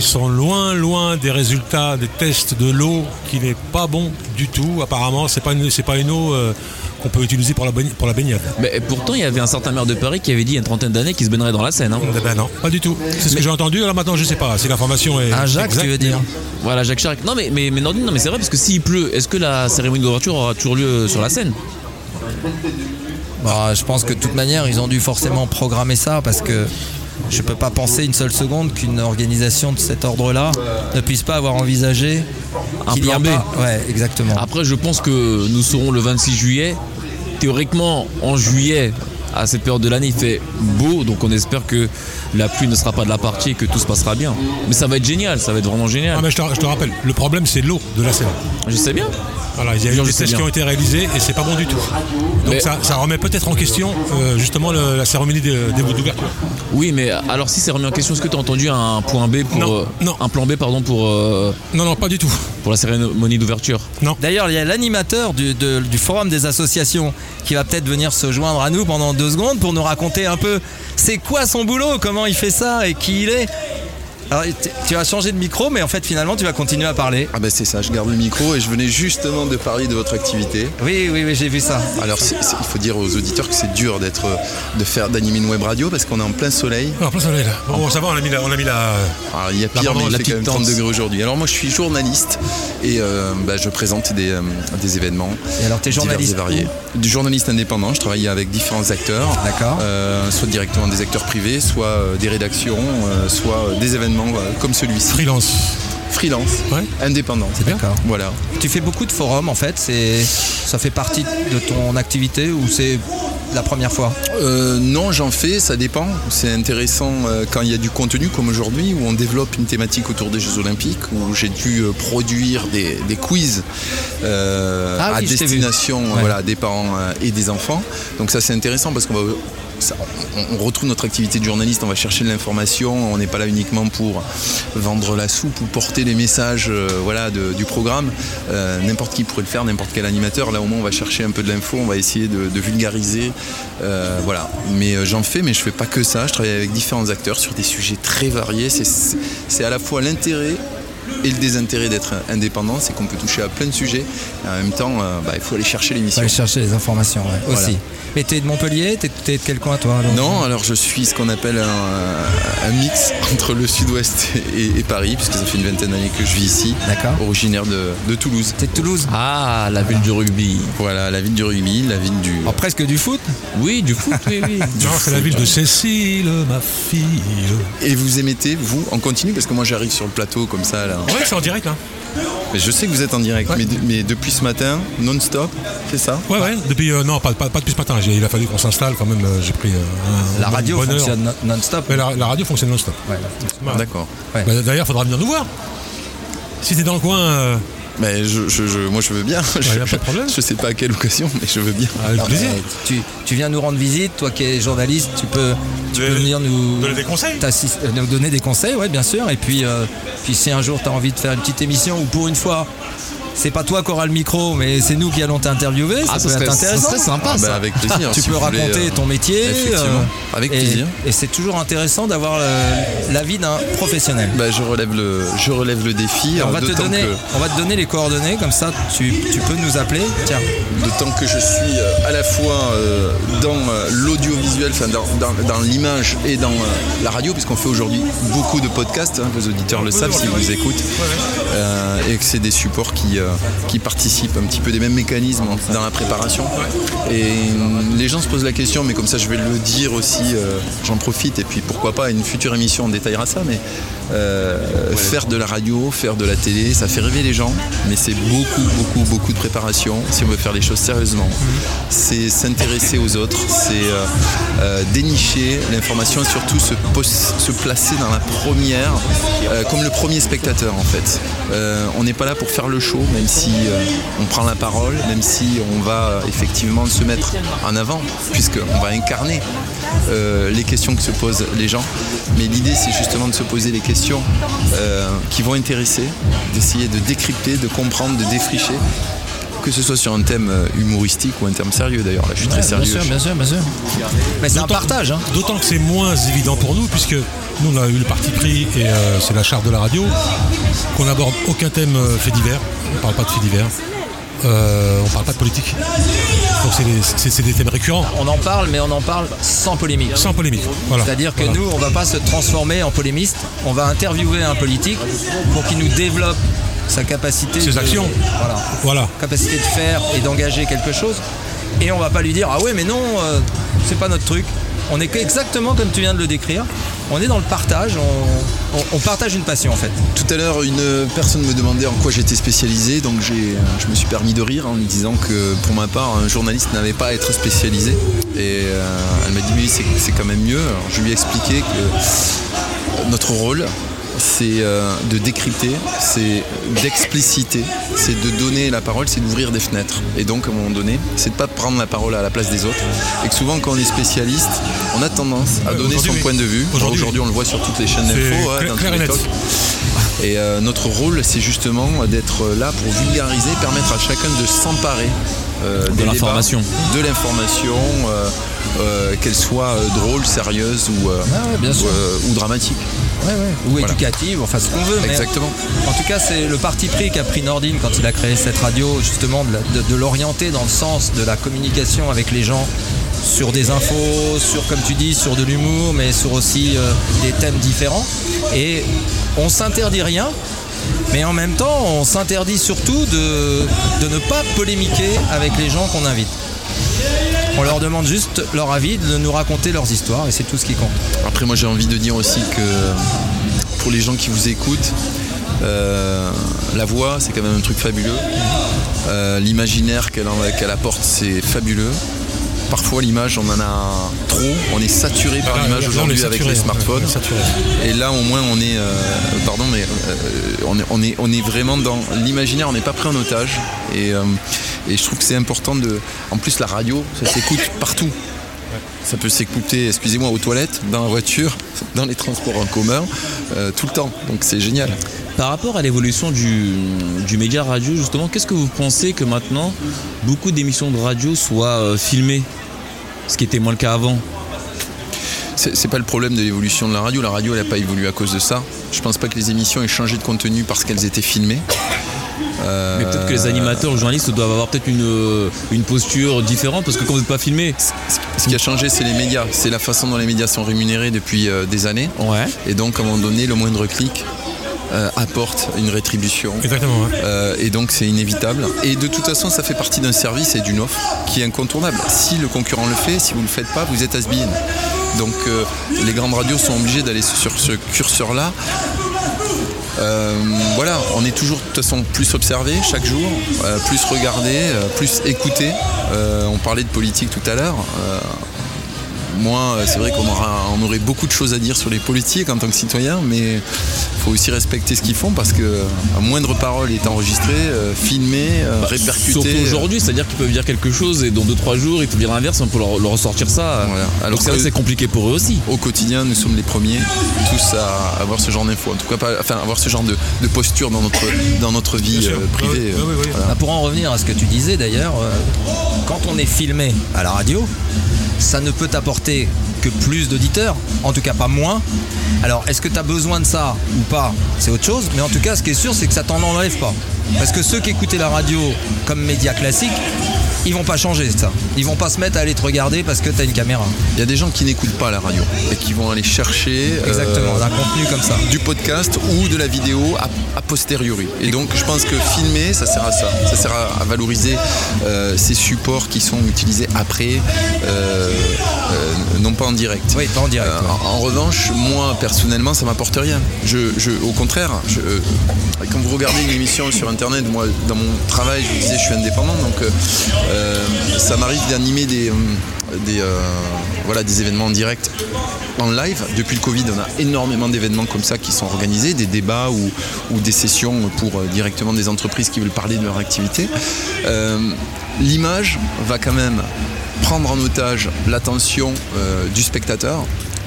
ils sont loin, loin des résultats des tests de l'eau qui n'est pas bon du tout. Apparemment, c'est pas une, c'est pas une eau euh, qu'on peut utiliser pour la, pour la baignade. Mais pourtant, il y avait un certain maire de Paris qui avait dit il y a une trentaine d'années qu'il se baignerait dans la Seine. hein. Eh ben non, pas du tout. C'est ce que j'ai entendu. Alors maintenant, je sais pas si l'information est. un Jacques, exacte, tu veux dire Voilà, Jacques Chirac. Non, mais, mais, non, mais c'est vrai parce que s'il pleut, est-ce que la cérémonie d'ouverture aura toujours lieu sur la scène Bah, je pense que de toute manière, ils ont dû forcément programmer ça parce que je peux pas penser une seule seconde qu'une organisation de cet ordre-là ne puisse pas avoir envisagé Un qu'il y a plan B. pas- Ouais, exactement. Après, je pense que nous serons le 26 juillet. Théoriquement, en juillet, à cette période de l'année, il fait beau, donc on espère que la pluie ne sera pas de la partie et que tout se passera bien. Mais ça va être génial, ça va être vraiment Ah, génial. mais je, te, je te rappelle, le problème c'est l'eau de la Seine. Je sais bien. Voilà, il y a eu des tests qui ont été réalisés et c'est pas bon du tout. Donc Mais- ça, ça remet peut-être en question euh, justement le- la cérémonie des, des d'ouverture. Oui, mais alors si c'est remis en question, est-ce que tu as entendu un point B pour Non, euh, non. un plan B pardon pour euh, Non, non, pas du tout. pour la cérémonie d'ouverture? D'ailleurs, il y a l'animateur du, de- du forum des associations qui va peut-être venir se joindre à nous pendant deux secondes pour nous raconter un peu c'est quoi son boulot, comment il fait ça et qui il est. Alors, tu vas changer de micro, mais en fait, finalement, tu vas continuer à parler. Ah ben c'est ça, je garde le micro et je venais justement de parler de votre activité. Oui, oui, oui, j'ai vu ça. Alors il faut dire aux auditeurs que c'est dur d'être, de faire d'animer une web radio parce qu'on est en plein soleil. Alors, plein soleil là. Bon, ça va, on a mis la. On a mis la Alors, il y a pire, mais il la fait quand même petite 30 tente. degrés aujourd'hui. Alors moi je suis journaliste et euh, bah, je présente des, euh, des événements. Et alors, t'es journaliste variés. Du journaliste indépendant, je travaille avec différents acteurs. D'accord. Euh, soit directement des acteurs privés, soit des rédactions, euh, soit des événements euh, comme celui-ci. freelance. Freelance, Ouais. indépendant. bien. D'accord. Voilà. Tu fais beaucoup de forums, en fait. C'est, ça fait partie de ton activité ou c'est la première fois? Euh, non, j'en fais, ça dépend. C'est intéressant euh, quand il y a du contenu comme aujourd'hui, où on développe une thématique autour des Jeux Olympiques, où j'ai dû euh, produire des, des quiz euh, Ah à oui, destination Ouais. voilà, des parents euh, et des enfants. Donc ça c'est intéressant parce qu'on va on, retrouve notre activité de journaliste, on va chercher de l'information, on n'est pas là uniquement pour vendre la soupe ou porter les messages euh, voilà, du programme. Euh, n'importe qui pourrait le faire, n'importe quel animateur. Là au moins on va chercher un peu de l'info, on va essayer de, vulgariser. Euh, voilà. Mais j'en fais, mais je fais pas que ça. Je travaille avec différents acteurs sur des sujets très variés. C'est à la fois l'intérêt et le désintérêt d'être indépendant, c'est qu'on peut toucher à plein de sujets. Et en même temps, euh, bah, il faut aller chercher Faut l'émission. aller chercher les informations, ouais, Voilà. aussi. Mais t'es de Montpellier T'es, t'es de quel coin, toi alors? Non, alors je suis ce qu'on appelle un, un mix [laughs] entre le sud-ouest et, et Paris, puisque ça fait une vingtaine d'années que je vis ici. D'accord. Originaire de, de Toulouse. T'es de Toulouse? Ah, la ville du rugby. Voilà, la ville du rugby, la ville du. Oh, Presque du foot? Oui, du foot, oui, oui. [laughs] Non, c'est la ville de Cécile, ma fille. Et vous émettez, vous, en continu, parce que moi j'arrive sur le plateau comme ça, là. Ouais, c'est en direct là. Mais je sais que vous êtes en direct, mais, mais depuis ce matin, non-stop, c'est ça Ouais, ouais. Depuis, euh, non, pas, pas, pas depuis ce matin. Il a fallu qu'on s'installe quand même. euh, J'ai pris euh, un La radio fonctionne non- non-stop. Mais la, la radio fonctionne non-stop. Ouais. D'accord. Ouais. Bah, D'ailleurs, faudra venir nous voir. Si t'es dans le coin, euh, Mais je, je- je- moi je veux bien. y a je, pas de problème. je sais pas à quelle occasion, mais je veux bien. avec Non, mais plaisir. tu, tu viens nous rendre visite, toi qui es journaliste, tu peux, tu De- peux venir nous donner des conseils. euh, nous donner des conseils, ouais, bien sûr. Et puis, euh, puis si un jour tu as envie de faire une petite émission ou pour une fois, c'est pas toi qui auras le micro, mais c'est nous qui allons t'interviewer, ça Ah, peut ça serait, être ça intéressant. serait sympa Ah, ça. bah, avec plaisir. [laughs] tu si peux voulez, raconter euh, ton métier. Effectivement, avec et- plaisir. Et, c'est toujours intéressant d'avoir euh, l'avis d'un professionnel. Bah, je relève le, je relève le défi. On, euh, va te donner, que- on va te donner les coordonnées, comme ça tu, tu peux nous appeler. Tiens, D'autant que je suis euh, à la fois euh, dans euh, l'audiovisuel, enfin dans, dans- dans l'image et dans euh, la radio, puisqu'on fait aujourd'hui beaucoup de podcasts, hein, vos auditeurs le savent s'ils vous écoutent, euh, et que c'est des supports qui, euh, qui participent un petit peu des mêmes mécanismes dans la préparation. Et euh, les gens se posent la question, mais comme ça je vais le dire aussi, euh, j'en profite, et puis pourquoi pas, une future émission on détaillera ça, mais euh, faire de la radio, faire de la télé, ça fait rêver les gens, mais c'est beaucoup, beaucoup, beaucoup de préparation si on veut faire les choses sérieusement. C'est s'intéresser aux autres, c'est euh, euh, dénicher l'information et surtout se, placer dans la première, euh, comme le premier spectateur en fait. Euh, on n'est pas là pour faire le show, même si euh, on prend la parole, même si on va euh, effectivement se mettre en avant, puisqu'on va incarner euh, les questions que se posent les gens. Mais l'idée, c'est justement de se poser les questions euh, qui vont intéresser, d'essayer de décrypter, de comprendre, de défricher. Que ce soit sur un thème humoristique ou un thème sérieux d'ailleurs, là je suis très sérieux. Bien sûr, bien sûr, bien sûr. Mais c'est un partage. Hein. D'autant que c'est moins évident pour nous, puisque nous, on a eu le parti pris, et euh, c'est la charte de la radio, qu'on n'aborde aucun thème euh, fait divers. On ne parle pas de fait divers. Euh, on ne parle pas de politique. Donc c'est des, c'est- c'est des thèmes récurrents, On en parle, mais on en parle sans polémique. sans polémique. Voilà. C'est-à-dire que Voilà. nous, on va pas se transformer en polémiste. On va interviewer un politique pour qu'il nous développe sa capacité. Ses de- actions. Voilà. Voilà. Capacité de faire et d'engager quelque chose. Et on va pas lui dire ah ouais mais non, euh, c'est pas notre truc. On est exactement comme tu viens de le décrire. On est dans le partage. On, partage une passion en fait. Tout à l'heure, une personne me demandait en quoi j'étais spécialisé, donc je me suis permis de rire en lui disant que pour ma part, un journaliste n'avait pas à être spécialisé. Et euh, elle m'a dit oui, c'est, quand même mieux. Je lui ai expliqué que notre rôle, c'est euh, de décrypter, c'est d'expliciter, c'est de donner la parole, c'est d'ouvrir des fenêtres. Et donc, à un moment donné, c'est de pas prendre la parole à la place des autres. Et que souvent, quand on est spécialiste, on a tendance à donner son point de vue. aujourd'hui. On le voit sur toutes les chaînes C'est d'infos, hein, dans tous et les talks. Et euh, notre rôle, c'est justement d'être là pour vulgariser, permettre à chacun de s'emparer euh, l'information. de l'information, euh, euh, qu'elle soit euh, drôle, sérieuse ou, euh, Ah ouais, bien ou, sûr. ou dramatique. Ouais, ouais. Ou Voilà. éducative, enfin ce qu'on veut. mais- Exactement. En tout cas, c'est le parti pris qu'a pris Nordine quand il a créé cette radio, justement de, la- de- de l'orienter dans le sens de la communication avec les gens sur des infos, sur, comme tu dis, sur de l'humour, mais sur aussi euh, des thèmes différents. Et on s'interdit rien, mais en même temps, on s'interdit surtout de, de ne pas polémiquer avec les gens qu'on invite. On leur demande juste leur avis, de nous raconter leurs histoires, et c'est tout ce qui compte. Après, moi, j'ai envie de dire aussi que pour les gens qui vous écoutent, euh, la voix, c'est quand même un truc fabuleux. Euh, L'imaginaire qu'elle apporte, c'est fabuleux. Parfois, l'image, on en a trop. On est saturé par Ah, l'image aujourd'hui avec les smartphones. on est saturé. Et là, au moins, on est, euh, pardon, mais euh, on, est, on, est, on est vraiment dans l'imaginaire. On n'est pas pris en otage. Et, euh, et je trouve que c'est important de. En plus, la radio, ça s'écoute partout. Ça peut s'écouter, excusez-moi, aux toilettes, dans la voiture, dans les transports en commun, euh, tout le temps. Donc c'est génial. Par rapport à l'évolution du, du média radio, justement, qu'est-ce que vous pensez que maintenant beaucoup d'émissions de radio soient euh, filmées? Ce qui était moins le cas avant. C'est pas le problème de l'évolution de la radio. La radio, elle n'a pas évolué à cause de ça. Je pense pas que les émissions aient changé de contenu parce qu'elles étaient filmées. Euh, Mais peut-être que les animateurs, les journalistes doivent avoir peut-être une, euh, une posture différente parce que quand vous n'êtes pas filmé. Ce qui a changé, c'est les médias. C'est la façon dont les médias sont rémunérés depuis euh, des années. Ouais. Et donc, à un moment donné, le moindre clic apporte une rétribution. Exactement. ouais. Euh, et donc c'est inévitable. Et de toute façon, ça fait partie d'un service et d'une offre qui est incontournable. Si le concurrent le fait, si vous ne le faites pas, vous êtes has Donc euh, les grandes radios sont obligées d'aller sur ce curseur-là. Euh, voilà, on est toujours de toute façon plus observé chaque jour, euh, plus regardé, euh, plus écouté. Euh, on parlait de politique tout à l'heure. Moi, euh, c'est vrai qu'on aura, on aurait beaucoup de choses à dire sur les politiques en tant que citoyen, mais il faut aussi respecter ce qu'ils font parce que euh, à moindre parole est enregistrée, euh, filmée, euh, répercutée. Surtout aujourd'hui, c'est-à-dire qu'ils peuvent dire quelque chose et dans 2-3 jours, ils peuvent dire l'inverse, on peut leur, leur ressortir ça. Voilà. Alors c'est vrai que c'est compliqué pour eux aussi. Au quotidien, nous sommes les premiers tous à avoir ce genre d'infos. En tout cas, pas, enfin, avoir ce genre de, de posture dans notre, dans notre vie euh, privée. voilà. Bah, pour en revenir à ce que tu disais d'ailleurs, euh, quand on est filmé à la radio, ça ne peut t'apporter que plus d'auditeurs, en tout cas pas moins. Alors est-ce que tu as besoin de ça ou pas C'est autre chose, mais en tout cas ce qui est sûr c'est que ça t'en enlève pas. Parce que ceux qui écoutaient la radio comme média classique, ils vont pas changer ça. Ils vont pas se mettre à aller te regarder parce que tu as une caméra. Il y a des gens qui n'écoutent pas la radio et qui vont aller chercher euh, Exactement, d'un contenu comme ça. du podcast ou de la vidéo a, posteriori. Et donc je pense que filmer, ça sert à ça. Ça sert à, à valoriser euh, ces supports qui sont utilisés après, euh, non pas en direct. Oui, pas en direct. En, en revanche, moi personnellement, ça m'apporte rien. Je, je- au contraire, je, quand vous regardez une émission sur internet, moi dans mon travail, je vous disais, je suis indépendant, donc ça m'arrive d'animer des, euh, euh, voilà, des événements en direct en live. Depuis le Covid, on a énormément d'événements comme ça qui sont organisés, des débats ou, des sessions pour euh, directement des entreprises qui veulent parler de leur activité. Euh, L'image va quand même prendre en otage l'attention euh, du spectateur.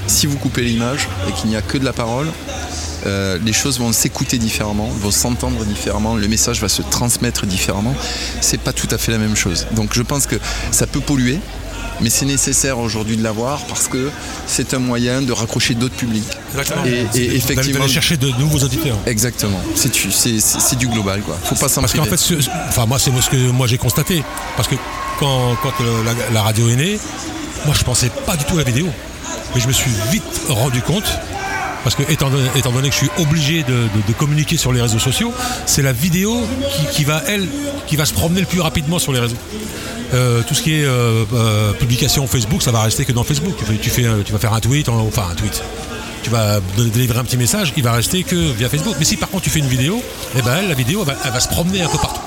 Si vous coupez l'image et qu'il n'y a que de la parole, euh, les choses vont s'écouter différemment, vont s'entendre différemment, le message va se transmettre différemment. C'est pas tout à fait la même chose. Donc je pense que ça peut polluer, mais c'est nécessaire aujourd'hui de l'avoir parce que c'est un moyen de raccrocher d'autres publics. Exactement. Et, effectivement. d'aller chercher de nouveaux auditeurs. Exactement. C'est du, global quoi. Faut pas s'en Parce qu'en fait, ce- enfin moi c'est ce que moi j'ai constaté. Parce que quand, quand, euh, la, la radio est née, moi je pensais pas du tout à la vidéo. Mais je me suis vite rendu compte, parce que étant donné, que je suis obligé de, communiquer sur les réseaux sociaux, c'est la vidéo qui, va elle, qui va se promener le plus rapidement sur les réseaux. Euh, tout ce qui est euh, euh, publication Facebook, ça va rester que dans Facebook. Tu, tu, vas faire un tweet, en- enfin un tweet. Tu vas délivrer un petit message, il va rester que via Facebook. Mais si par contre tu fais une vidéo, eh ben la vidéo, elle va se promener un peu partout.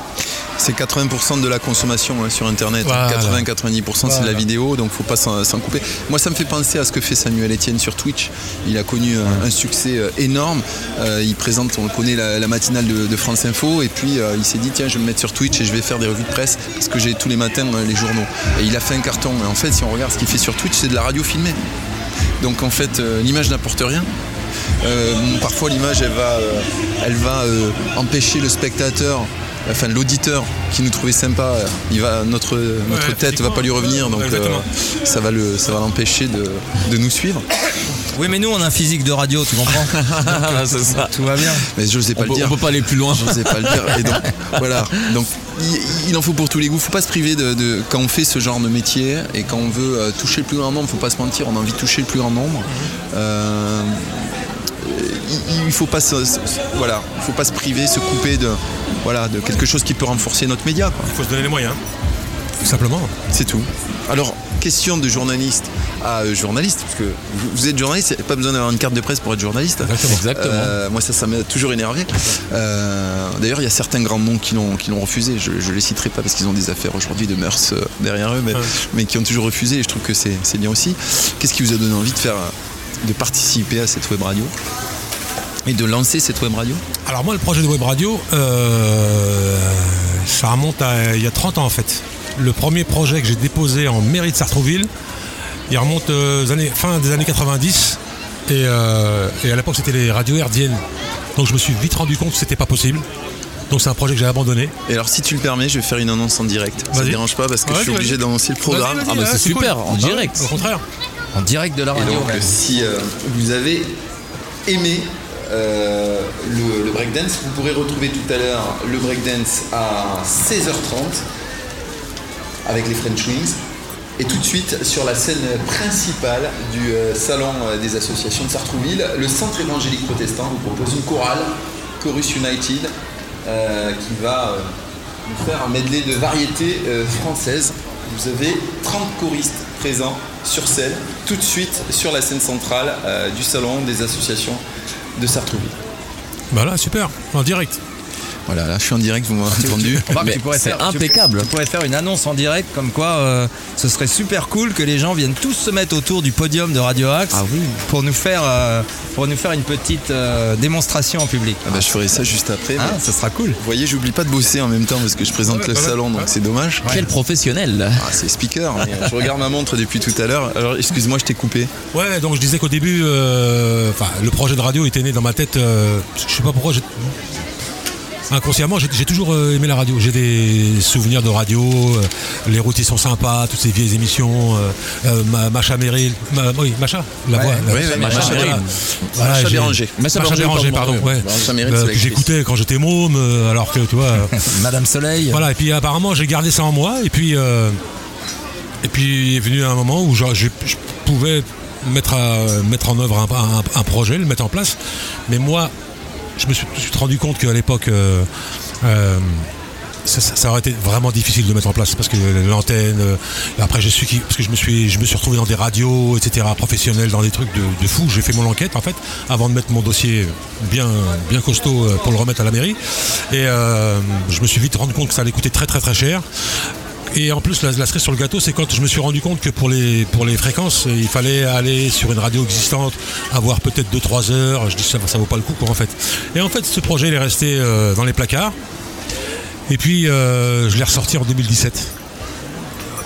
C'est 80% de la consommation hein, sur Internet. Voilà. 80-90% c'est de la vidéo, donc faut pas s'en couper. Moi, ça me fait penser à ce que fait Samuel Etienne sur Twitch. Il a connu un, un succès euh, énorme. Euh, il présente, on le connaît, la, la matinale de, de France Info. Et puis, euh, il s'est dit, tiens, je vais me mettre sur Twitch et je vais faire des revues de presse parce que j'ai tous les matins euh, les journaux. Et il a fait un carton. Et en fait, si on regarde ce qu'il fait sur Twitch, c'est de la radio filmée. Donc, en fait, euh, l'image n'apporte rien. Euh, parfois l'image elle va, euh, elle va euh, empêcher le spectateur, enfin l'auditeur qui nous trouvait sympa, il va, notre, notre tête va pas lui revenir, donc euh, ça va le, ça va l'empêcher de, de nous suivre. [coughs] Oui, mais nous, on a un physique de radio, tu comprends [laughs] ça. Tout va bien. Mais j'osais pas On le peut, dire. on peut pas aller plus loin. J'osais pas le dire. Et donc, [laughs] voilà. Donc, il, il en faut pour tous les goûts. Faut pas se priver de, de- quand on fait ce genre de métier et quand on veut euh, toucher le plus grand nombre. Faut pas se mentir. On a envie de toucher le plus grand nombre. Euh, il, il faut pas se, se- voilà, il faut pas se priver, se couper de, voilà, de quelque chose qui peut renforcer notre média. quoi. Il faut se donner les moyens. Tout simplement. C'est tout. Alors, question de journaliste à euh, journaliste, parce que vous, êtes journaliste, il n'y a pas besoin d'avoir une carte de presse pour être journaliste. Exactement. Euh, moi, ça, ça m'a toujours énervé. Euh, D'ailleurs, il y a certains grands noms qui l'ont qui l'ont refusé. Je ne les citerai pas parce qu'ils ont des affaires aujourd'hui de mœurs euh, derrière eux, mais, mais qui ont toujours refusé et je trouve que c'est c'est bien aussi. Qu'est-ce qui vous a donné envie de faire, euh, de participer à cette web radio et de lancer cette web radio Alors moi, le projet de web radio, euh, ça remonte à il y a 30 ans en fait. Le premier projet que j'ai déposé en mairie de Sartrouville, il remonte aux années, fin des années 90. Et, euh, et à l'époque, c'était les radios herdiennes. Donc je me suis vite rendu compte que c'était pas possible. Donc c'est un projet que j'ai abandonné. Et alors, si tu le permets, je vais faire une annonce en direct. Ça ne dérange pas parce que je suis obligé d'annoncer le programme. Vas-y, ouais, c'est cool. en Ah ouais, direct. Au contraire. En direct de la Et radio. donc, même. si euh, vous avez aimé euh, le, le breakdance, vous pourrez retrouver tout à l'heure le breakdance à 16h30 avec les French Wings. Et tout de suite, sur la scène principale du euh, salon euh, des associations de Sartrouville, le Centre évangélique protestant vous propose une chorale, Chorus United, euh, qui va euh, nous faire un medley de variétés euh, françaises. Vous avez 30 choristes sur scène, tout de suite sur la scène centrale euh, du salon des associations de Sartrouville. Voilà, super, en direct. Voilà, là je suis en direct, vous m'avez entendu. Remarque, Mais tu pourrais c'est faire- tu- impeccable. Tu, pourrais faire une annonce en direct comme quoi euh, ce serait super cool que les gens viennent tous se mettre autour du podium de Radio Axe Ah oui. pour nous faire euh, pour nous faire une petite euh, démonstration en public. Ah bah, je ferai ça juste après. Ah, ça sera cool. Vous voyez, j'oublie pas de bosser en même temps parce que je présente le salon, donc c'est dommage. Quel professionnel. Ah, c'est speaker. mais je regarde ma montre depuis tout à l'heure. Alors, excuse-moi, je t'ai coupé. Ouais, donc je disais qu'au début, euh, enfin, le projet de radio était né dans ma tête. euh, je sais pas pourquoi. Inconsciemment, j'ai j'ai toujours euh, aimé la radio. J'ai des souvenirs de radio. euh, les routiers sont sympas, toutes ces vieilles émissions. euh, euh, Ma- Macha Ma- oui, Macha, la voix. ouais, ouais, Macha Macha. Merrill. Voilà, Macha Béranger. Macha Macha Béranger, pardon, pardon. ouais. ouais. Macha Merrill, c'est que l'actrice. j'écoutais quand j'étais môme, alors que tu vois. [laughs] Madame Soleil. voilà, et puis apparemment j'ai gardé ça en moi, et puis, et puis est venu un moment où je, je- je pouvais mettre, à- mettre en œuvre un, un- un projet, le mettre en place, mais moi je me suis, rendu compte qu'à l'époque euh, euh, ça, aurait été vraiment difficile de mettre en place parce que l'antenne. euh, après, je suis parce que je me suis, je me suis retrouvé dans des radios, etc. professionnels, dans des trucs de, de fou. J'ai fait mon enquête en fait avant de mettre mon dossier bien, bien costaud pour le remettre à la mairie. Et je me suis vite rendu compte que ça allait coûter très très très cher. Et en plus, la, la cerise sur le gâteau, c'est quand je me suis rendu compte que pour les, fréquences, il fallait aller sur une radio existante, avoir peut-être 2-3 heures. Je dis ça, ça vaut pas le coup, en fait. Et en fait, ce projet, il est resté euh, dans les placards. Et puis, euh, je l'ai ressorti en 2017.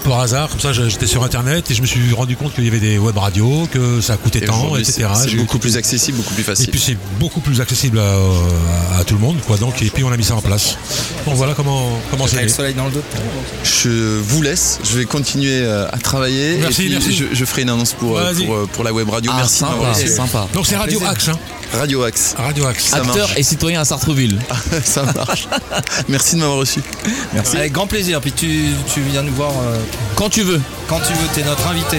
Par hasard, comme ça, j'étais sur Internet et je me suis rendu compte qu'il y avait des web radios, que ça coûtait Et tant, etc. c'est- C'est beaucoup plus accessible, beaucoup plus et facile. puis c'est beaucoup plus accessible à, à tout le monde, quoi. Donc, et puis on a mis ça en place. Donc voilà comment comment c'est. Avec le soleil dans le dos. Je vous laisse, je vais continuer euh, à travailler. Merci, et puis merci. Je, je ferai une annonce pour, euh, pour, euh, pour la web radio. Ah, Merci de m'avoir sympa, reçu. sympa. Donc c'est Radio Axe, hein. Radio Axe. Radio Axe. Ça Acteur marche. et citoyen à Sartreville. [laughs] Ça marche. Merci de m'avoir reçu. Avec grand plaisir. Puis tu, tu viens nous voir euh, Quand tu veux. quand tu veux. T'es notre invité.